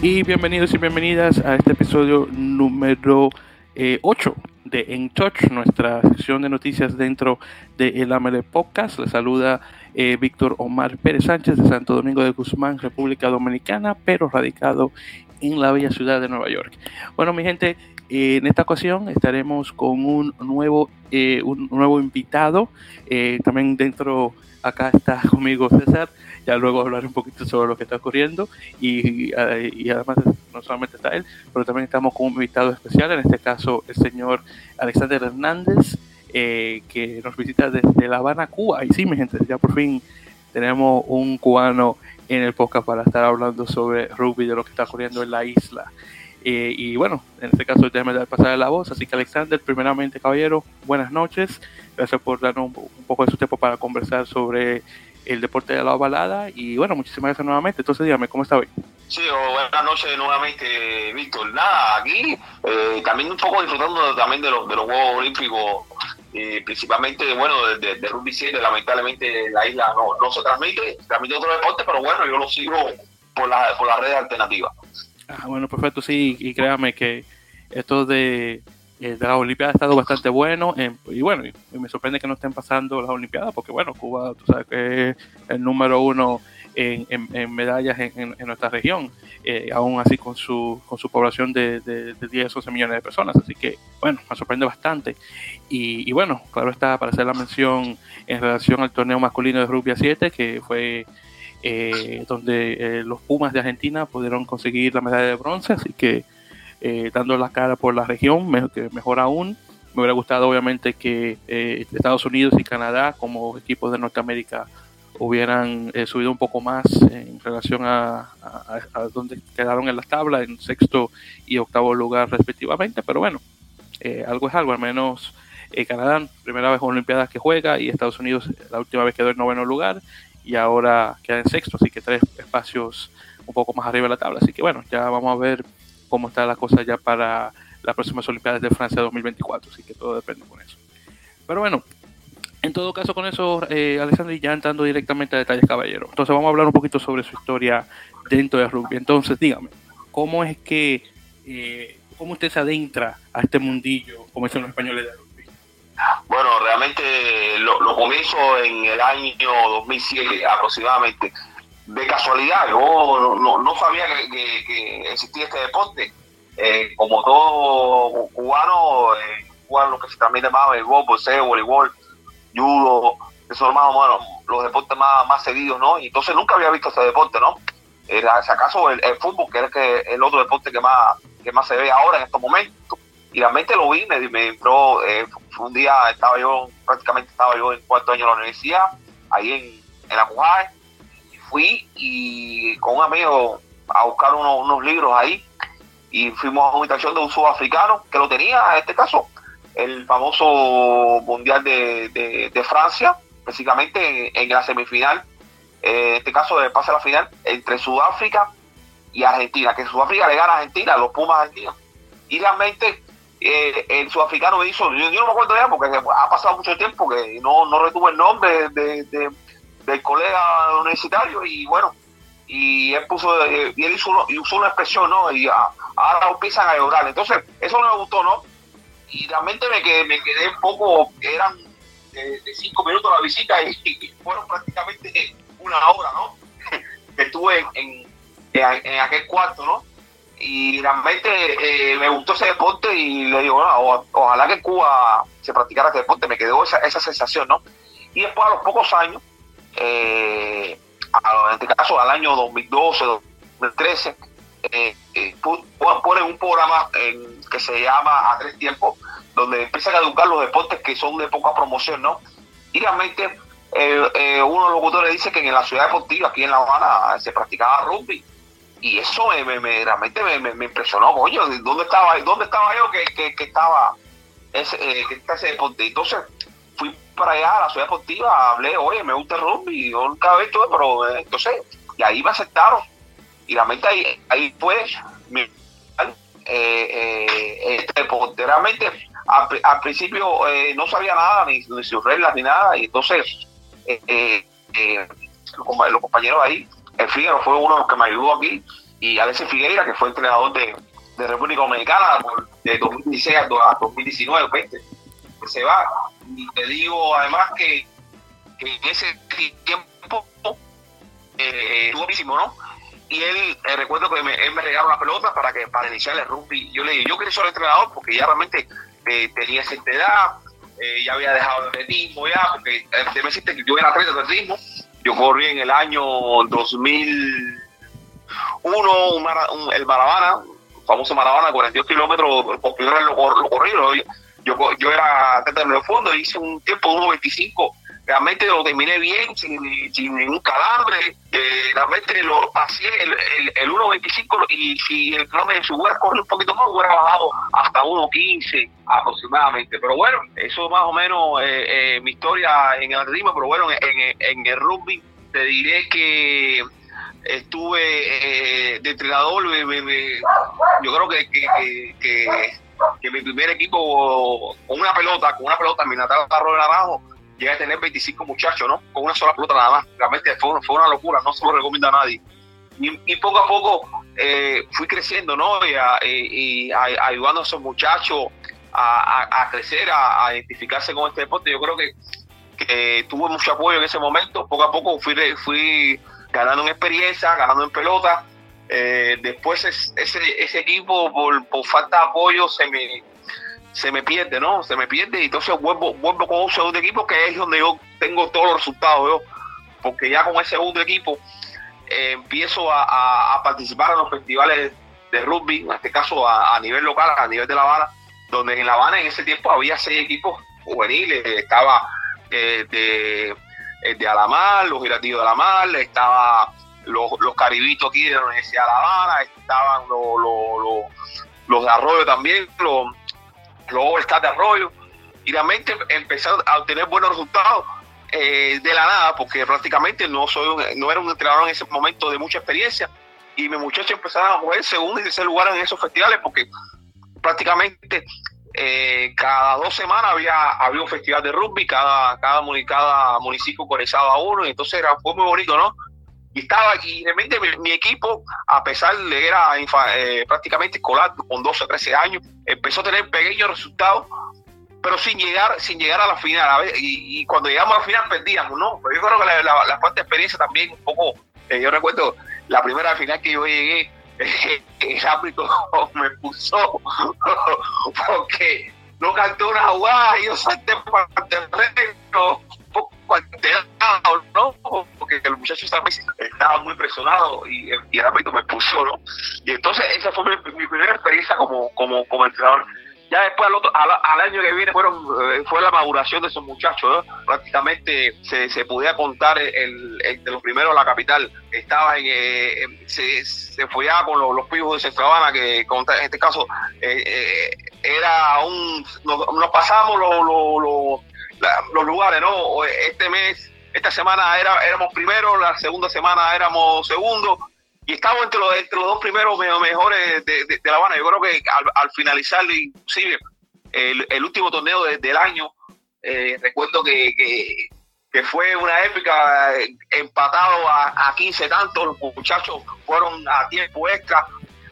y bienvenidos y bienvenidas a este episodio número 8 eh, de En Touch, nuestra sección de noticias dentro de el AML Podcast. Les saluda eh, Víctor Omar Pérez Sánchez de Santo Domingo de Guzmán, República Dominicana, pero radicado en la bella ciudad de Nueva York. Bueno, mi gente, eh, en esta ocasión estaremos con un nuevo, un nuevo invitado, también dentro, acá está conmigo César, ya luego hablar un poquito sobre lo que está ocurriendo y, y, además no solamente está él, pero también estamos con un invitado especial, en este caso el señor Alexander Hernández, eh, que nos visita desde La Habana, Cuba. Y sí, mi gente, ya por fin tenemos un cubano en el podcast para estar hablando sobre rugby, de lo que está ocurriendo en la isla. Eh, y bueno, en este caso déjame dar pasar la voz. Así que Alexander, primeramente, caballero, buenas noches. Gracias por darnos un poco de su tiempo para conversar sobre el deporte de la balada. Y bueno, muchísimas gracias nuevamente. Entonces, dígame, ¿cómo está hoy? Sí, buenas noches nuevamente, Víctor. Nada, aquí eh, también un poco disfrutando también de los, de los Juegos Olímpicos, eh, principalmente, bueno, de, de, Rugby 7, lamentablemente la isla no, no se transmite, transmite otro deporte, pero bueno, yo lo sigo por, la, por las redes alternativas. Ah, bueno, perfecto, sí, y créame que esto de de las Olimpiadas ha estado bastante bueno. y bueno, y me sorprende que no estén pasando las Olimpiadas, porque bueno, Cuba, tú sabes que es el número uno en, medallas en, nuestra región, eh, aún así con su, con su población de, de, 10 o 11 millones de personas. Así que, bueno, me sorprende bastante. Y, y, bueno, claro está, para hacer la mención en relación al torneo masculino de rugby a 7, que fue eh, donde los Pumas de Argentina pudieron conseguir la medalla de bronce, así que eh, dando la cara por la región, que mejor aún. Me hubiera gustado obviamente que eh, Estados Unidos y Canadá como equipos de Norteamérica hubieran eh, subido un poco más en relación a, donde quedaron en la tabla, en sexto y octavo lugar respectivamente, pero bueno, algo es algo, al menos Canadá, primera vez en Olimpiadas que juega, y Estados Unidos la última vez quedó en noveno lugar, y ahora queda en sexto, así que tres espacios un poco más arriba de la tabla, así que bueno, ya vamos a ver cómo está la cosa ya para las próximas Olimpiadas de Francia 2024, así que todo depende con eso. Pero bueno, en todo caso con eso, eh, Alessandro, ya entrando directamente a detalles, caballero. Entonces vamos a hablar un poquito sobre su historia dentro del rugby. Entonces, dígame, ¿cómo es que, eh, cómo usted se adentra a este mundillo, como dicen los españoles de rugby? Bueno, realmente lo, lo comienzo en el año 2007 aproximadamente de casualidad, yo no, sabía que, existía este deporte. Eh, como todo cubano, eh, lo que se también llamaba el boxeo, voleibol, judo, esos son más o los deportes más, más seguidos, ¿no? Y entonces nunca había visto este deporte, ¿no? Era, si acaso, el, fútbol, que es que, el otro deporte que más, que más se ve ahora en estos momentos. Y realmente lo vi, me, me entró, eh, un día estaba yo, prácticamente estaba yo en cuarto año de la universidad, ahí en, en la Mujer, fui y con un amigo a buscar unos, libros ahí y fuimos a una habitación de un sudafricano que lo tenía, en este caso, el famoso Mundial de, Francia, básicamente en, la semifinal, eh, en este caso de pase la final, entre Sudáfrica y Argentina, que Sudáfrica le gana a Argentina, los Pumas argentinos. Y realmente eh, el sudafricano me hizo, yo, no me acuerdo ya porque ha pasado mucho tiempo que no, no retuve el nombre de del colega universitario y bueno, y él puso, eh, y él hizo, y usó una expresión, ¿no? Y ahora empiezan a llorar. Entonces, eso no me gustó, ¿no? Y realmente me quedé, me quedé un poco, eran de, cinco minutos la visita y, fueron prácticamente una hora, ¿no? que estuve en, en, aquel cuarto, ¿no? Y realmente eh, me gustó ese deporte y le digo, ojalá que en Cuba se practicara este deporte, me quedó esa, esa sensación, ¿no? Y después a los pocos años, eh, en este caso al año 2012, 2013, eh, eh ponen un programa que se llama A Tres Tiempos, donde empiezan a educar los deportes que son de poca promoción, ¿no? Y realmente eh, eh, uno de los locutores dice que en la ciudad deportiva, aquí en La Habana, se practicaba rugby. Y eso me, realmente me, impresionó, coño, ¿dónde estaba, dónde estaba yo que, que, estaba ese, que ese deporte? Entonces, fui para allá a la ciudad deportiva, hablé, oye, me gusta el rugby, yo nunca he visto, pero eh, entonces, y ahí me aceptaron. Y realmente ahí, ahí fue eh, eh, este. Realmente al, principio no sabía nada, ni, ni, sus reglas, ni nada, y entonces los, compañeros ahí, el Fígaro fue uno de los que me ayudó aquí, y Alexis Figueira, que fue entrenador de, de República Dominicana de 2016 a 2019, 20, se va. Y te digo además que, en ese tiempo eh, estuvo buenísimo, ¿no? Y él, eh, recuerdo que me, él me regaló la pelota para que para iniciar el rugby. Yo le dije, yo quería ser entrenador porque ya realmente eh, tenía esa edad, eh, ya había dejado el atletismo ya, porque déjeme decirte que yo era atleta de atletismo. Yo corrí en el año 2001 un el Maravana, famoso Maravana, 42 kilómetros, por primera vez lo, corrí. Yo, yo, era en el fondo, hice un tiempo de 1.25 realmente lo terminé bien, sin, ningún calambre, eh, realmente lo pasé el, el, 1.25 y si el kilómetro si hubiera corrido un poquito más hubiera bajado hasta 1.15 aproximadamente, pero bueno, eso más o menos eh, eh, mi historia en el atletismo, pero bueno, en, en, el rugby te diré que estuve de entrenador, yo creo que, que, mi primer equipo con una pelota, con una pelota, mi natal de abajo, llegué a tener 25 muchachos, ¿no? Con una sola pelota nada más. Realmente fue, fue una locura, no se lo recomiendo a nadie. Y, poco a poco eh, fui creciendo, ¿no? Y, ayudando a esos muchachos a, crecer, a, identificarse con este deporte. Yo creo que, tuve mucho apoyo en ese momento. Poco a poco fui, fui ganando en experiencia, ganando en pelota. Eh, después ese, ese equipo, por, por falta de apoyo, se me, se me pierde, ¿no? Se me pierde y entonces vuelvo, vuelvo con un segundo equipo que es donde yo tengo todos los resultados, yo, porque ya con ese segundo equipo eh, empiezo a, participar en los festivales de rugby, en este caso a, nivel local, a nivel de La Habana, donde en La Habana en ese tiempo había seis equipos juveniles, estaba eh, de, eh, de Alamar, los girativos de Alamar, estaba los, los caribitos aquí de la Universidad de La Habana, estaban los, los, los de Arroyo también, los está de Arroyo, y realmente empecé a obtener buenos resultados eh, de la nada, porque prácticamente no, soy no era un entrenador en ese momento de mucha experiencia, y mis muchachos empezaron a jugar segundo y tercer lugar en esos festivales, porque prácticamente eh, cada dos semanas había, había un festival de rugby, cada, cada, cada municipio organizaba uno, y entonces era, fue muy bonito, ¿no? Y estaba aquí, realmente mi, equipo, a pesar de que era eh, prácticamente escolar, con 12 o 13 años, empezó a tener pequeños resultados, pero sin llegar sin llegar a la final. Y, cuando llegamos a la final perdíamos, ¿no? Pero yo creo que la, la, de experiencia también un poco, eh, yo recuerdo la primera final que yo llegué, el árbitro me puso porque no cantó una jugada y yo salté para el terreno alterado, ¿no? Porque el muchacho estaba, muy presionado y, y el árbitro me puso, ¿no? Y entonces esa fue mi, primera experiencia como, como, como entrenador. Ya después al, otro, al, año que viene fueron eh, fue la maduración de esos muchachos, ¿no? Prácticamente se, se podía contar el, de los primeros la capital. Estaba en, eh, se, se follaba con los, pibos de Centro Habana, que en este caso eh, era un, nos, pasamos los, los los lugares, ¿no? Este mes, esta semana era, éramos primeros, la segunda semana éramos segundos, y estamos entre los, entre los dos primeros mejores de, La Habana. Yo creo que al, finalizar, inclusive, el, el último torneo del año, eh, recuerdo que, que, fue una épica, empatado a, a 15 tantos, los muchachos fueron a tiempo extra,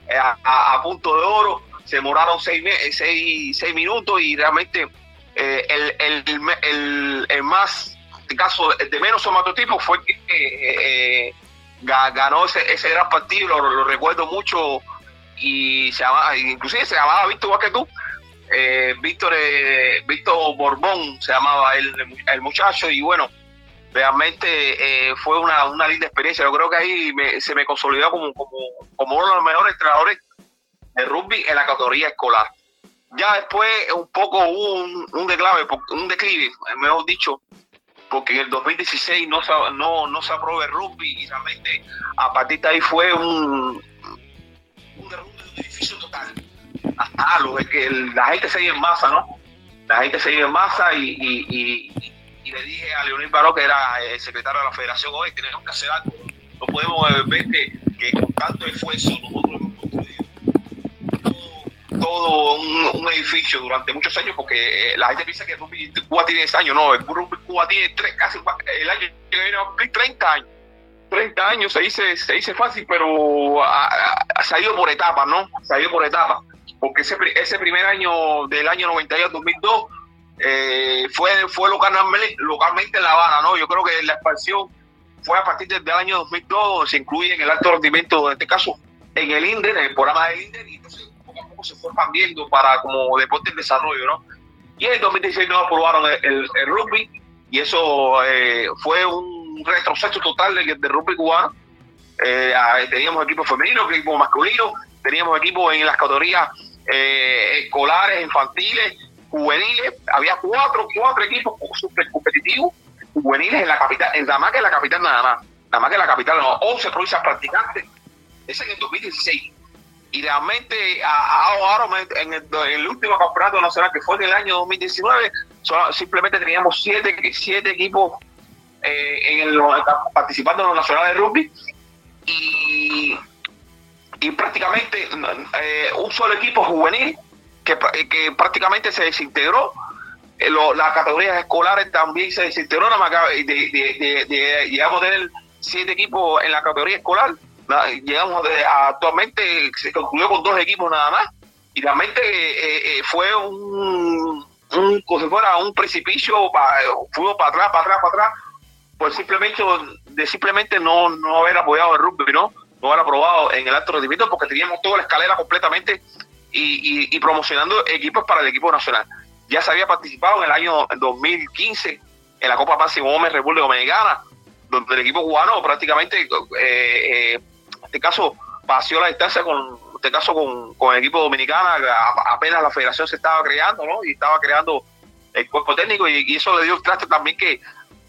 eh, a, punto de oro, se demoraron seis, seis, seis minutos y realmente eh, el, el, el, más, este caso, de menos somatotipo fue que eh, ganó ese, ese gran partido, lo, recuerdo mucho, y se llamaba, inclusive se llamaba Víctor igual que tú, eh, Víctor, Víctor Borbón se llamaba el, el muchacho, y bueno, realmente fue una, una, linda experiencia. Yo creo que ahí se me consolidó como, como, como uno de los mejores entrenadores de rugby en la categoría escolar. Ya después un poco hubo un, un declive, un declive, mejor dicho, porque en el 2016 no, no, no se aprobó el rugby y realmente a partir de ahí fue un, un derrumbe de un edificio total. Hasta lo de que la gente se iba en masa, ¿no? La gente se iba en masa y, y, y, le dije a Leonel Baró, que era el secretario de la federación hoy, tenemos que hacer algo. No podemos ver que, que con tanto esfuerzo nosotros todo un, edificio durante muchos años, porque eh, la gente piensa que el Cuba tiene 10 años, no, el Cuba tiene tres, casi el año que viene 30 años. 30 años se dice, se dice fácil, pero se ha ido por etapas, ¿no? Se ha ido por etapas. Porque ese, ese primer año del año 92 2002 eh, fue, fue localmente, localmente en La Habana, ¿no? Yo creo que la expansión fue a partir del año 2002, se incluye en el alto rendimiento, en este caso, en el INDER, en el programa del INDER, y entonces se fue expandiendo para como deporte en desarrollo, ¿no? Y en el 2016 no aprobaron el, rugby, y eso eh, fue un retroceso total del, rugby cubano. Eh, teníamos equipos femeninos, equipos masculinos, teníamos equipos en las categorías eh, escolares, infantiles, juveniles. Había cuatro, cuatro equipos super competitivos juveniles en la capital, en que en la capital nada más, nada más que en la capital, no, 11 provincias practicantes. Ese en el 2016. Y realmente ahora en el, último campeonato nacional que fue en el año 2019, simplemente teníamos siete, siete equipos eh, en el, participando en los nacionales de rugby y, y prácticamente eh, un solo equipo juvenil que, que prácticamente se desintegró eh, las categorías escolares también se desintegró, de, de, de, llegamos a tener siete equipos en la categoría escolar, llegamos actualmente se concluyó con dos equipos nada más, y realmente eh, eh, fue un, un, como fuera un precipicio, para, atrás, para atrás, para atrás, pues simplemente de simplemente no, no haber apoyado el rugby, ¿no? No haber aprobado en el alto rendimiento porque teníamos toda la escalera completamente y, y promocionando equipos para el equipo nacional ya se había participado en el año 2015 en la Copa Máximo Gómez República Dominicana, donde el equipo cubano prácticamente, eh, este caso, paseó la distancia con, este caso con, el equipo dominicano, apenas la federación se estaba creando, ¿no? Y estaba creando el cuerpo técnico y, eso le dio el traste también que,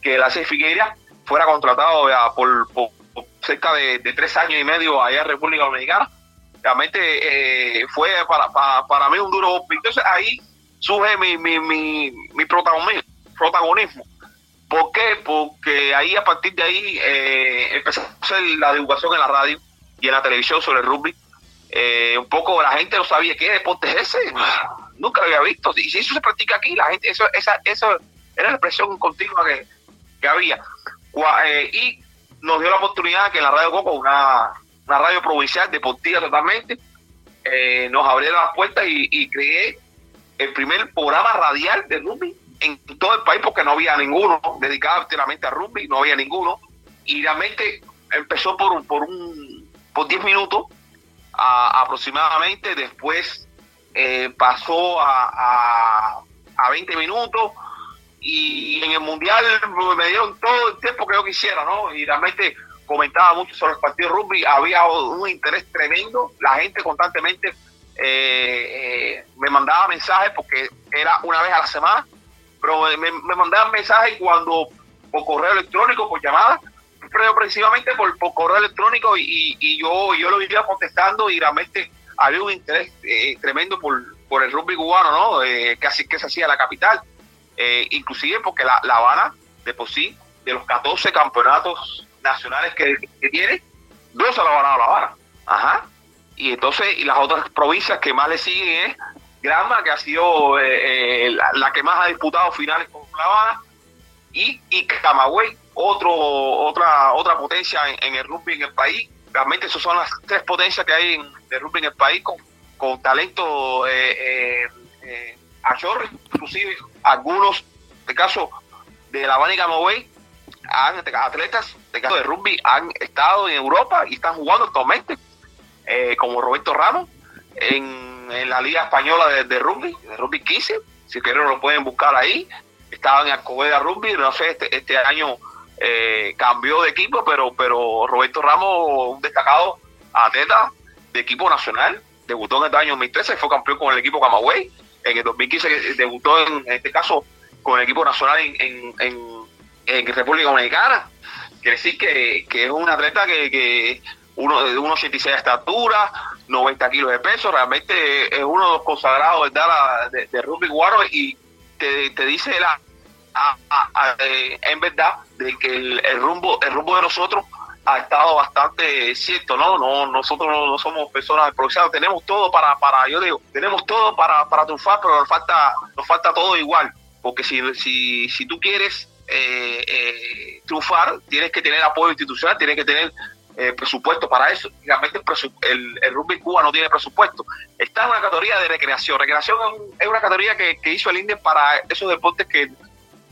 que la. Figueira fuera contratado por, cerca de, tres años y medio allá en República Dominicana. Realmente eh, fue para, para, para mí un duro Entonces ahí surge mi, mi, mi, mi protagonismo, ¿Por qué? Porque ahí a partir de ahí eh, empezó a hacer la divulgación en la radio y en la televisión sobre el rugby. Eh, un poco la gente no sabía qué deporte es ese, nunca lo había visto. Y si eso se practica aquí, la gente, eso, esa, eso era la expresión continua que, que había. Eh, y nos dio la oportunidad que en la Radio Coco, una, una radio provincial deportiva totalmente, eh, nos abriera las puertas y, y creé el primer programa radial de rugby en todo el país porque no había ninguno dedicado enteramente a rugby, no había ninguno. Y realmente empezó por, por, un, por 10 minutos aproximadamente, después eh, pasó a, a, 20 minutos y en el mundial me dieron todo el tiempo que yo quisiera, ¿no? Y realmente comentaba mucho sobre el partido de rugby, había un interés tremendo, la gente constantemente eh, me mandaba mensajes porque era una vez a la semana, pero me, me mandaban mensajes cuando por correo electrónico, por llamada, pero precisamente por, correo electrónico y, y, yo, yo lo iba contestando y realmente había un interés eh, tremendo por, por el rugby cubano, ¿no? Eh, así, que se hacía la capital, eh, inclusive porque la, Habana, de por sí, de los 14 campeonatos nacionales que, tiene, dos se lo han la Habana. Ajá y entonces y las otras provincias que más le siguen es Granma, que ha sido eh, eh, la, que más ha disputado finales con La Habana, y, y Camagüey, otro, otra, otra potencia en, el rugby en el país. Realmente esas son las tres potencias que hay en el rugby en el país con, con talento eh, eh, a chorre, inclusive algunos, de caso de La Habana y Camagüey, han, atletas de caso de rugby han estado en Europa y están jugando actualmente eh, como Roberto Ramos en, la Liga Española de, Rugby, de Rugby 15. Si quieren lo pueden buscar ahí. Estaba en Alcobendas Rugby, no sé, este, este año eh, cambió de equipo, pero, pero Roberto Ramos, un destacado atleta de equipo nacional, debutó en el año 2013, fue campeón con el equipo Camagüey. En el 2015 debutó en, este caso con el equipo nacional en, en, República Dominicana. Quiere decir que, que es un atleta que, que uno de 1,86 de estatura, 90 kilos de peso, realmente es uno de los consagrados de, de, rugby guaro y te, te dice la, eh, en verdad de que el, rumbo el rumbo de nosotros ha estado bastante cierto, ¿no? no nosotros no, somos personas improvisadas, tenemos todo para, para, yo digo, tenemos todo para, para triunfar, pero nos falta, nos falta todo igual, porque si, si, si tú quieres eh, eh, triunfar, tienes que tener apoyo institucional, tienes que tener eh, presupuesto para eso. Realmente el, el, rugby en Cuba no tiene presupuesto. Está en una categoría de recreación. Recreación es una categoría que, hizo el INDE para esos deportes que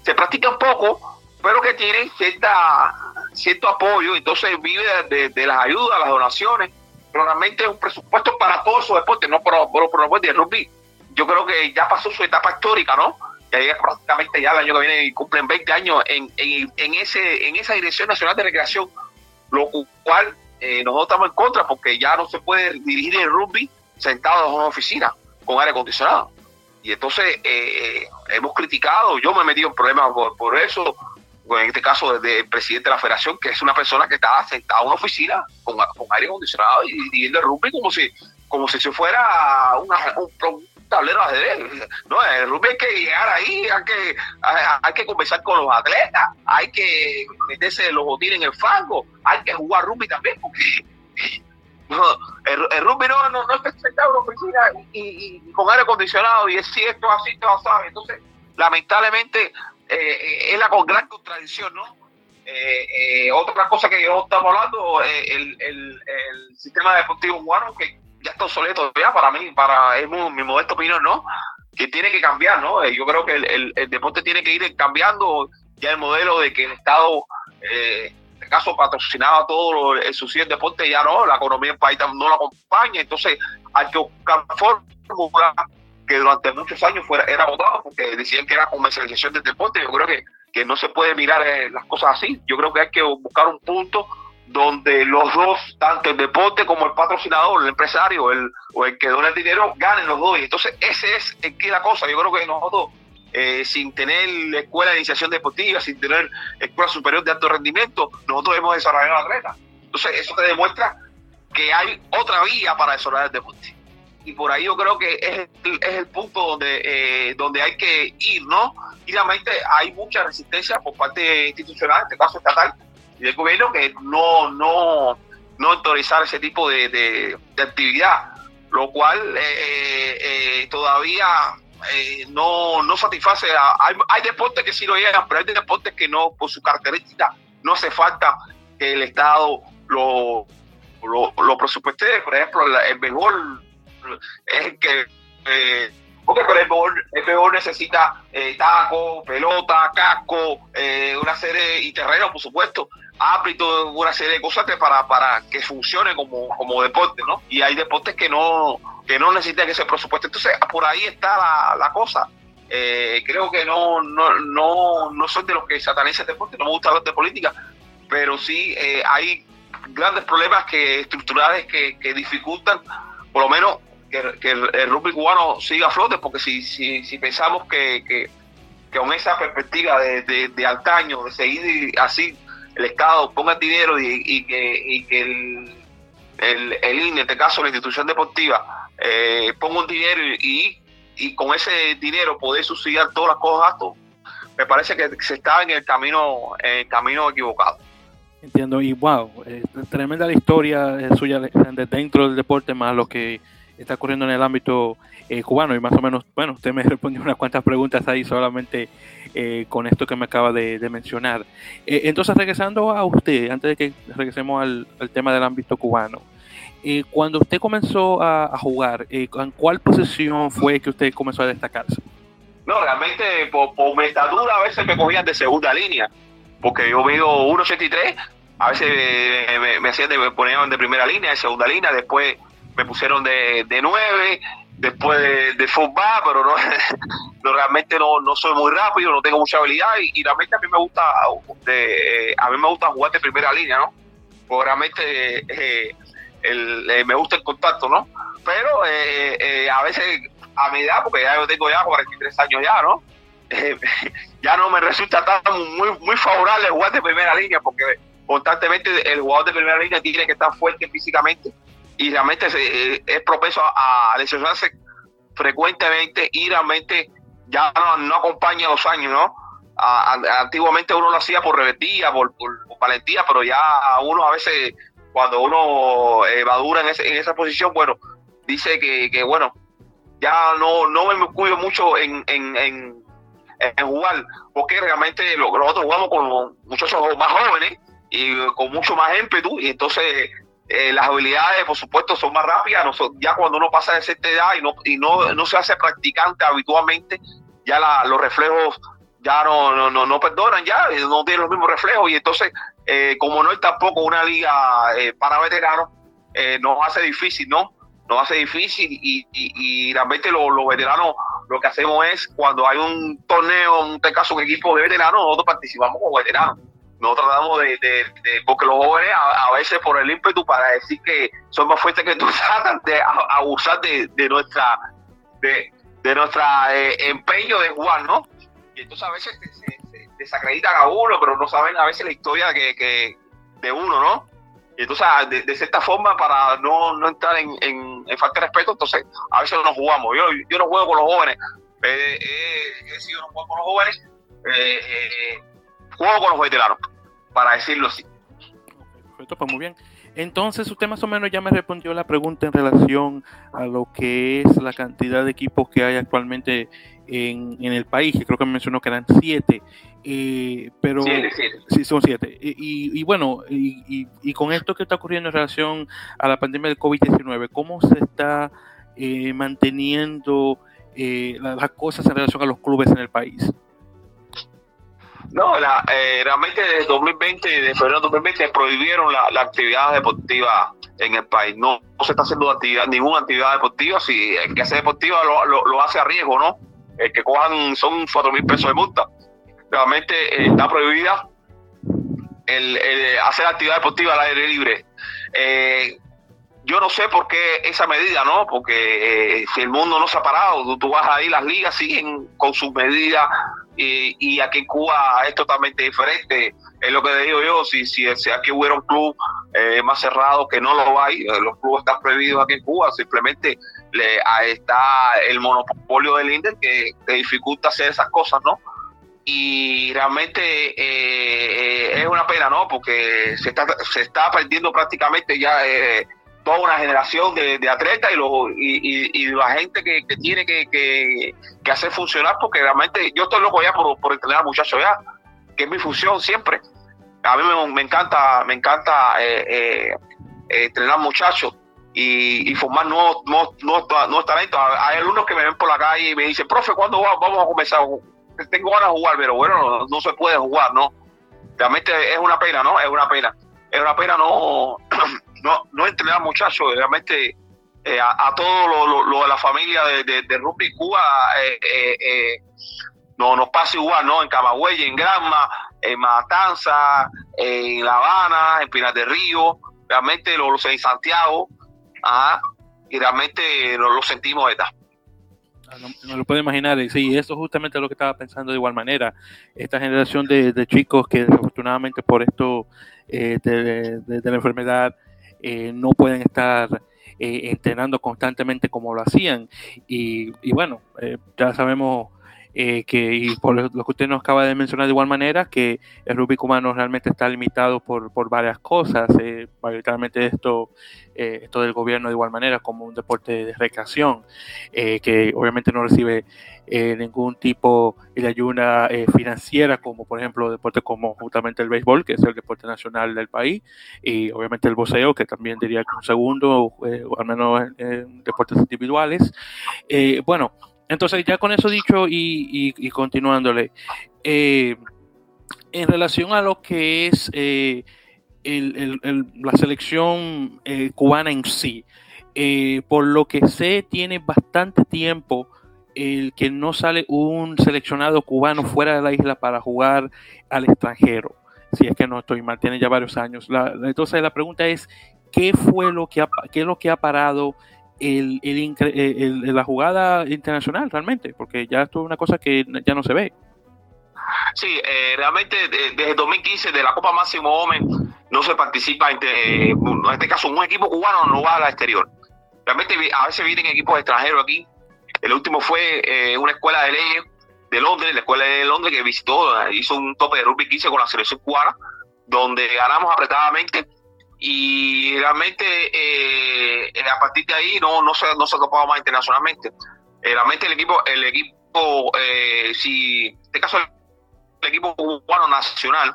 se practican poco, pero que tienen cierta, cierto apoyo. Entonces vive de, las ayudas, las donaciones. Pero realmente es un presupuesto para todos esos deportes, no por, por, por los deportes de rugby. Yo creo que ya pasó su etapa histórica, ¿no? ya prácticamente ya el año que viene y cumplen 20 años en, en, en, ese, en esa Dirección Nacional de Recreación lo cual eh, nosotros estamos en contra porque ya no se puede dirigir el rugby sentado en una oficina con aire acondicionado. Y entonces eh, hemos criticado, yo me he metido en problemas por, eso, en este caso del presidente de la federación, que es una persona que está sentada en una oficina con, aire acondicionado y dirigiendo el rugby como si, como si se fuera una, un, tablero de ajedrez. No, el rugby hay que llegar ahí, hay que, hay, que conversar con los atletas, hay que meterse los botines en el fango, hay que jugar rugby también, porque el, rugby no, no, no está sentado en una oficina y, con aire acondicionado y es cierto, así, te lo sabes. Entonces, lamentablemente, eh, es la gran contradicción, ¿no? Eh, eh, otra cosa que yo estamos hablando, el, el, el sistema deportivo cubano que ya está obsoleto ya para mí, para es mi modesto opinión, ¿no? Que tiene que cambiar, ¿no? Eh, yo creo que el, deporte tiene que ir cambiando ya el modelo de que el Estado, eh, caso, patrocinaba todo el sucio del deporte, ya no, la economía del país no lo acompaña, entonces hay que buscar fórmula que durante muchos años fuera, era votado porque decían que era comercialización del deporte. Yo creo que, que no se puede mirar eh, las cosas así. Yo creo que hay que buscar un punto donde los dos, tanto el deporte como el patrocinador, el empresario el, o el que dona el dinero, ganen los dos. Entonces, ese es que la cosa. Yo creo que nosotros, eh, sin tener escuela de iniciación deportiva, sin tener escuela superior de alto rendimiento, nosotros hemos desarrollado la atleta. Entonces, eso te demuestra que hay otra vía para desarrollar el deporte. Y por ahí yo creo que es el, es el punto donde, eh, donde hay que ir, ¿no? Y realmente hay mucha resistencia por parte institucional, en este caso estatal, del gobierno que no, no, no autorizar ese tipo de, de, actividad, lo cual eh, eh, todavía eh, no, no satisface. hay, hay deportes que sí lo llegan, pero hay deportes que no, por su característica, no hace falta que el Estado lo, lo, lo presupueste. Por ejemplo, el mejor es el que porque el béisbol, necesita eh, taco, pelota, casco, eh, una serie, y terreno, por supuesto, árbitro, una serie de cosas para, para que funcione como, como deporte, ¿no? Y hay deportes que no, que no necesitan ese presupuesto. Entonces, por ahí está la, la cosa. Eh, creo que no, no, no, no soy de los que sataniza el deporte, no me gusta hablar de política, pero sí eh, hay grandes problemas que estructurales que, que dificultan, por lo menos, que, el, rugby cubano siga a flote, porque si, si, si pensamos que, que, con esa perspectiva de, de, de, antaño, de seguir así, el Estado ponga dinero y, que, y que el, el, el INE, en este caso la institución deportiva, eh, ponga un dinero y, y con ese dinero poder subsidiar todas las cosas me parece que se está en el camino, en el camino equivocado. Entiendo, y wow, tremenda la historia suya dentro del deporte, más lo que está ocurriendo en el ámbito eh, cubano y más o menos, bueno, usted me respondió unas cuantas preguntas ahí solamente eh, con esto que me acaba de, mencionar. Eh, entonces, regresando a usted, antes de que regresemos al, tema del ámbito cubano, cuando usted comenzó a, jugar, ¿en cuál posición fue que usted comenzó a destacarse? No, realmente por, por mi estatura a veces me cogían de segunda línea, porque yo mido 1.83, a veces me, me, hacían de, me ponían de primera línea, de segunda línea, después me pusieron de, de nueve, después de, de fútbol, pero no, realmente no, no soy muy rápido, no tengo mucha habilidad y, realmente a mí me gusta a mí me gusta jugar de primera línea, ¿no? Porque realmente eh, el, eh, me gusta el contacto, ¿no? Pero eh, a veces a mi edad, porque ya yo tengo ya 43 años ya, ¿no? ya no me resulta tan muy, muy favorable jugar de primera línea porque constantemente el jugador de primera línea tiene que estar fuerte físicamente y realmente eh, es propenso a, lesionarse frecuentemente y realmente ya no, acompaña los años, ¿no? antiguamente uno lo hacía por rebeldía, por, valentía, pero ya uno a veces, cuando uno eh, madura en, en esa posición, bueno, dice que, bueno, ya no, no me cuido mucho en, en, en jugar, porque realmente nosotros jugamos con muchachos más jóvenes y con mucho más ímpetu, y entonces eh, las habilidades, por supuesto, son más rápidas. ya cuando uno pasa de cierta edad y no, y no, no se hace practicante habitualmente, ya los reflejos ya no, no, no, perdonan, ya no tienen los mismos reflejos. Y entonces, eh, como no es tampoco una liga eh, para veteranos, nos hace difícil, ¿no? Nos hace difícil y, y, realmente los, veteranos lo que hacemos es cuando hay un torneo, en este caso un equipo de veteranos, nosotros participamos como veteranos no tratamos de, porque los jóvenes a, veces por el ímpetu para decir que son más fuertes que tú tratan de abusar de, nuestra de, de nuestra eh, empeño de jugar, ¿no? Y entonces a veces se, desacreditan a uno, pero no saben a veces la historia que, de uno, ¿no? Y entonces, ah, de, cierta forma, para no, no entrar en, falta de respeto, entonces a veces no jugamos. Yo, yo no juego con los jóvenes, he sido no juego con los jóvenes, eh, eh, juego con los veteranos, para decirlo así. Perfecto, pues muy bien. Entonces, usted más o menos ya me respondió la pregunta en relación a lo que es la cantidad de equipos que hay actualmente en, el país, que creo que me mencionó que eran siete, eh, pero sí, son siete. Y, bueno, y, con esto que está ocurriendo en relación a la pandemia del COVID-19, ¿cómo se está eh, manteniendo eh, las cosas en relación a los clubes en el país? No, la, eh, realmente desde 2020, de febrero de 2020, prohibieron la, actividad deportiva en el país. No, se está haciendo actividad, ninguna actividad deportiva. Si el que hace deportiva lo, hace a riesgo, ¿no? El que cojan son 4 mil pesos de multa. Realmente eh, está prohibida el, hacer actividad deportiva al aire libre. Eh, yo no sé por qué esa medida, ¿no? Porque si el mundo no se ha parado, tú, vas ahí, las ligas siguen con sus medidas y, aquí en Cuba es totalmente diferente. Es lo que digo yo, si, si, aquí hubiera un club eh, más cerrado que no lo hay, eh, los clubes están prohibidos aquí en Cuba, simplemente le, está el monopolio del INDER que te dificulta hacer esas cosas, ¿no? Y realmente eh, es una pena, ¿no? Porque se está, se está perdiendo prácticamente ya toda una generación de, atletas y, los, y, la gente que, tiene que, hacer funcionar, porque realmente yo estoy loco ya por, por entrenar a muchachos ya, que es mi función siempre. A mí me, encanta, me encanta eh, eh, entrenar muchachos y, formar nuevos, nuevos, talentos. Hay alumnos que me ven por la calle y me dicen, profe, ¿cuándo vamos a comenzar? Tengo ganas de jugar, pero bueno, no, no se puede jugar, ¿no? Realmente es una pena, ¿no? Es una pena. Es una pena no no, no entrenar muchachos, realmente eh, a, todo lo, de la familia de, de, Rugby Cuba eh, eh, no, nos pasa igual, ¿no? En Camagüey, en Granma, en Matanza, en La Habana, en Pinar del Río, realmente lo, en Santiago, ¿ah? y realmente lo, lo sentimos de ah, No, lo puedo imaginar, sí, eso justamente es lo que estaba pensando de igual manera. Esta generación de, chicos que desafortunadamente por esto de, la enfermedad eh, no pueden estar eh, entrenando constantemente como lo hacían. Y, bueno, eh, ya sabemos que, y por lo que usted nos acaba de mencionar de igual manera, que el rugby cubano realmente está limitado por, por varias cosas, mayoritariamente esto, esto del gobierno de igual manera como un deporte de recreación, que obviamente no recibe eh, ningún tipo de ayuda eh, financiera, como por ejemplo deportes como justamente el béisbol, que es el deporte nacional del país, y obviamente el boxeo, que también diría que un segundo, eh, o al menos en deportes individuales. bueno, entonces ya con eso dicho y, y, continuándole, en relación a lo que es la selección cubana en sí, por lo que sé, tiene bastante tiempo el que no sale un seleccionado cubano fuera de la isla para jugar al extranjero. Si es que no estoy mal, tiene ya varios años. entonces la pregunta es, ¿qué fue lo que qué es lo que ha parado el, la jugada internacional realmente? Porque ya esto es una cosa que ya no se ve. Sí, eh, realmente desde 2015 de la Copa Máximo Omen no se participa, en, en este caso un equipo cubano no va al exterior. Realmente a veces vienen equipos extranjeros aquí el último fue eh, una escuela de leyes de Londres, la escuela de Londres que visitó, hizo un tope de rugby 15 con la selección cubana, donde ganamos apretadamente y realmente eh, a partir de ahí no, no se no se ha topado más internacionalmente. Eh, realmente el equipo el equipo eh, si, en este caso, el equipo cubano nacional,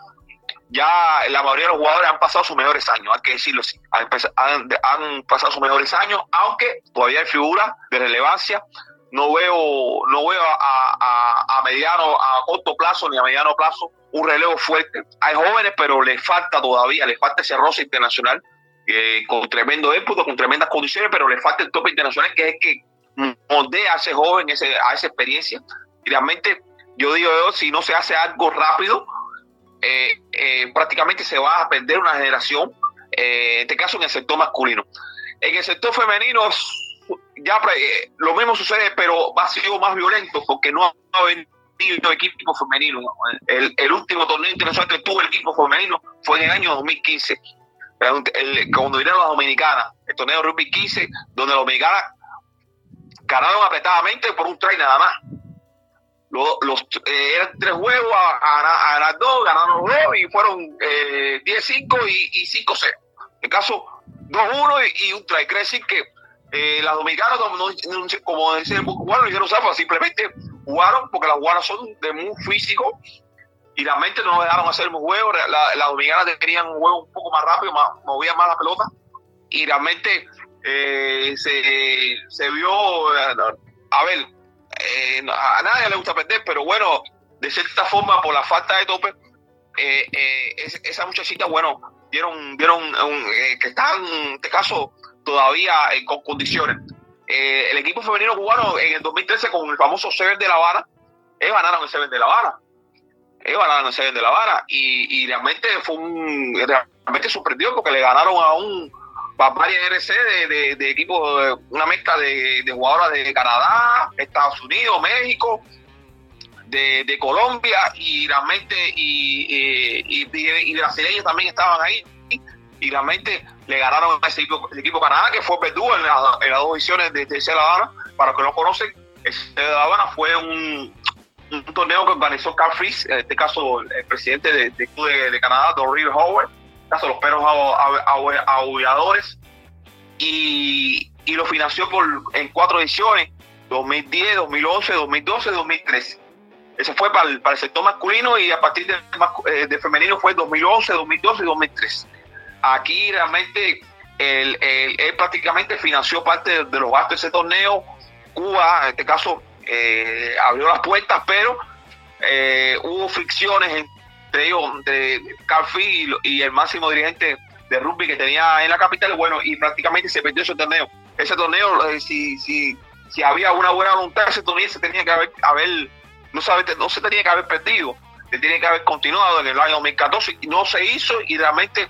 ya la mayoría de los jugadores han pasado sus mejores años, hay que decirlo así, han, han pasado sus mejores años, aunque todavía hay figuras de relevancia no veo, no veo a, a, mediano, a corto plazo ni a mediano plazo un relevo fuerte. Hay jóvenes, pero les falta todavía, les falta ese roce internacional, eh, con tremendo éxito, con tremendas condiciones, pero le falta el tope internacional, que es que moldea a ese joven, ese, a esa experiencia. Y realmente, yo digo, si no se hace algo rápido, eh, eh, prácticamente se va a perder una generación, en este caso en el sector masculino. En el sector femenino ya eh, lo mismo sucede, pero va a ser más violento porque no ha venido equipo femenino. El, el, último torneo internacional que tuvo el equipo femenino fue en el año 2015, cuando vinieron las dominicanas, el torneo de rugby 15, donde las dominicanas ganaron apretadamente por un try nada más. Los, eh, eran tres juegos a, ganar dos, ganaron dos y fueron eh, 10-5 y, y 5-0. En caso, 2-1 y, y, un try. Quiere decir que eh, las dominicanas, como dice el cubano, hicieron zafa, simplemente jugaron porque las jugadoras son de muy físico y realmente no dejaron hacer un juego. Las la dominicanas tenían un juego un poco más rápido, más, movían más la pelota y realmente eh, se, se, vio, a ver, eh, a nadie le gusta perder, pero bueno, de cierta forma, por la falta de tope, esa muchachita, bueno, dieron, dieron que están, en este caso, todavía eh, con condiciones. Eh, el equipo femenino cubano en el 2013 con el famoso Seven de La Habana, ellos ganaron el Seven de La Habana. Ellos ganaron el Seven de La Habana y, realmente fue un, realmente sorprendió porque le ganaron a un Barbaria RC de, de, equipo, una mezcla de, de jugadoras de Canadá, Estados Unidos, México, de, de, Colombia y realmente y, y, y, y brasileños también estaban ahí y realmente le ganaron a ese equipo, equipo Canadá, que fue Perú en, las dos ediciones de, de La Habana. Para los que no conocen, ese La Habana fue un, torneo que organizó Carl Fries, en este caso el presidente del de, club de, Canadá, Don River Howard, caso los perros aulladores, y, y lo financió por, en cuatro ediciones, 2010, 2011, 2012, 2013. Eso fue para el, el sector masculino y a partir de, eh, de femenino fue 2011, 2012 y 2013 aquí realmente él, prácticamente financió parte de, los gastos de ese torneo. Cuba, en este caso, eh, abrió las puertas, pero eh, hubo fricciones entre ellos, entre Carfi y, el máximo dirigente de rugby que tenía en la capital, bueno, y prácticamente se perdió ese torneo. Ese torneo, eh, si, si, si había una buena voluntad, ese torneo se tenía que haber, haber no, sabe, no se tenía que haber perdido, se tiene que haber continuado en el año 2014 y no se hizo y realmente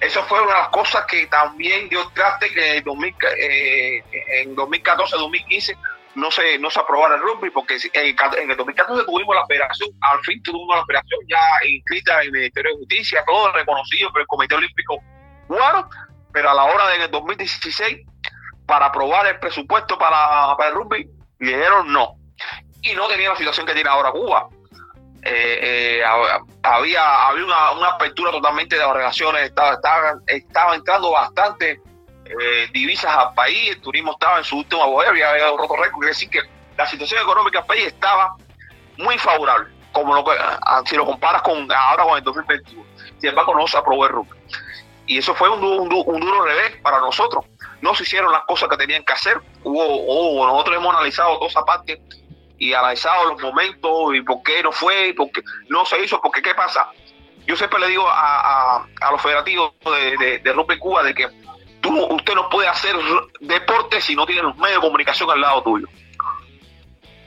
eso fue una cosas que también dio traste que en, 2014-2015 eh, no se, no se aprobara el rugby, porque en, el 2014 tuvimos la operación, al fin tuvimos la operación ya inscrita en el Ministerio de Justicia, todo reconocido por el Comité Olímpico Cubano, pero a la hora de en el 2016, para aprobar el presupuesto para, para el rugby, dijeron no. Y no tenía la situación que tiene ahora Cuba. Eh, eh, había, había una, apertura totalmente de las relaciones, estaba, estaba, entrando bastante eh, divisas al país, el turismo estaba en su última boya, había, roto récord, quiere decir que la situación económica del país estaba muy favorable, como lo, si lo comparas con ahora con el 2021. Sin embargo, no se aprobó el rugby. Y eso fue un, duro revés para nosotros. No se hicieron las cosas que tenían que hacer. Hubo, nosotros hemos analizado toda esa parte y analizado los momentos y por qué no fue, y por qué no se hizo, porque qué pasa. Yo siempre le digo a, los federativos de, de, Rugby Cuba de que tú, usted no puede hacer deporte si no tiene los medios de comunicación al lado tuyo.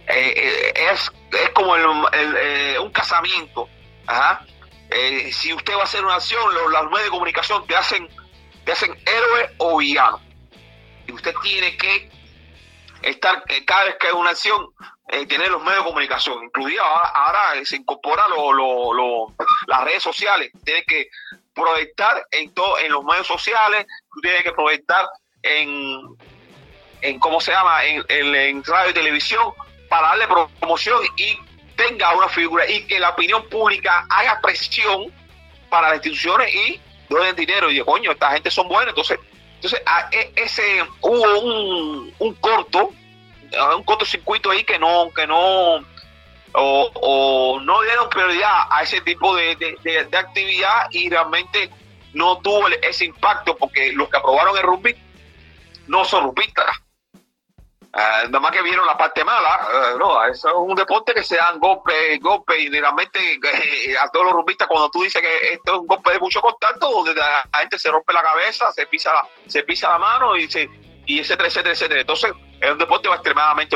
Eh, eh, es, es como eh, un casamiento. si usted va a hacer una acción, los, los, medios de comunicación te hacen, te hacen héroe o villano. Y usted tiene que estar, cada vez que hay una acción, eh, tener los medios de comunicación, incluido ahora, se incorpora lo, las redes sociales, tiene que proyectar en, todo, en los medios sociales, tiene que proyectar en, en ¿cómo se llama?, en, en, radio y televisión para darle promoción y tenga una figura y que la opinión pública haga presión para las instituciones y donen dinero y digo, coño, esta gente son buenas, entonces, entonces e, ese hubo un, un corto un cortocircuito ahí que no, que no, o, no dieron prioridad a ese tipo de, de, actividad y realmente no tuvo ese impacto porque los que aprobaron el rugby no son rugbistas. Uh, nada más que vieron la parte mala, uh, no, eso es un deporte que se dan golpes, golpes y realmente eh, a todos los rugbistas cuando tú dices que esto es un golpe de mucho contacto, donde la, gente se rompe la cabeza, se pisa la, se pisa la mano y se, y etcétera, etcétera, etcétera. Entonces es un deporte extremadamente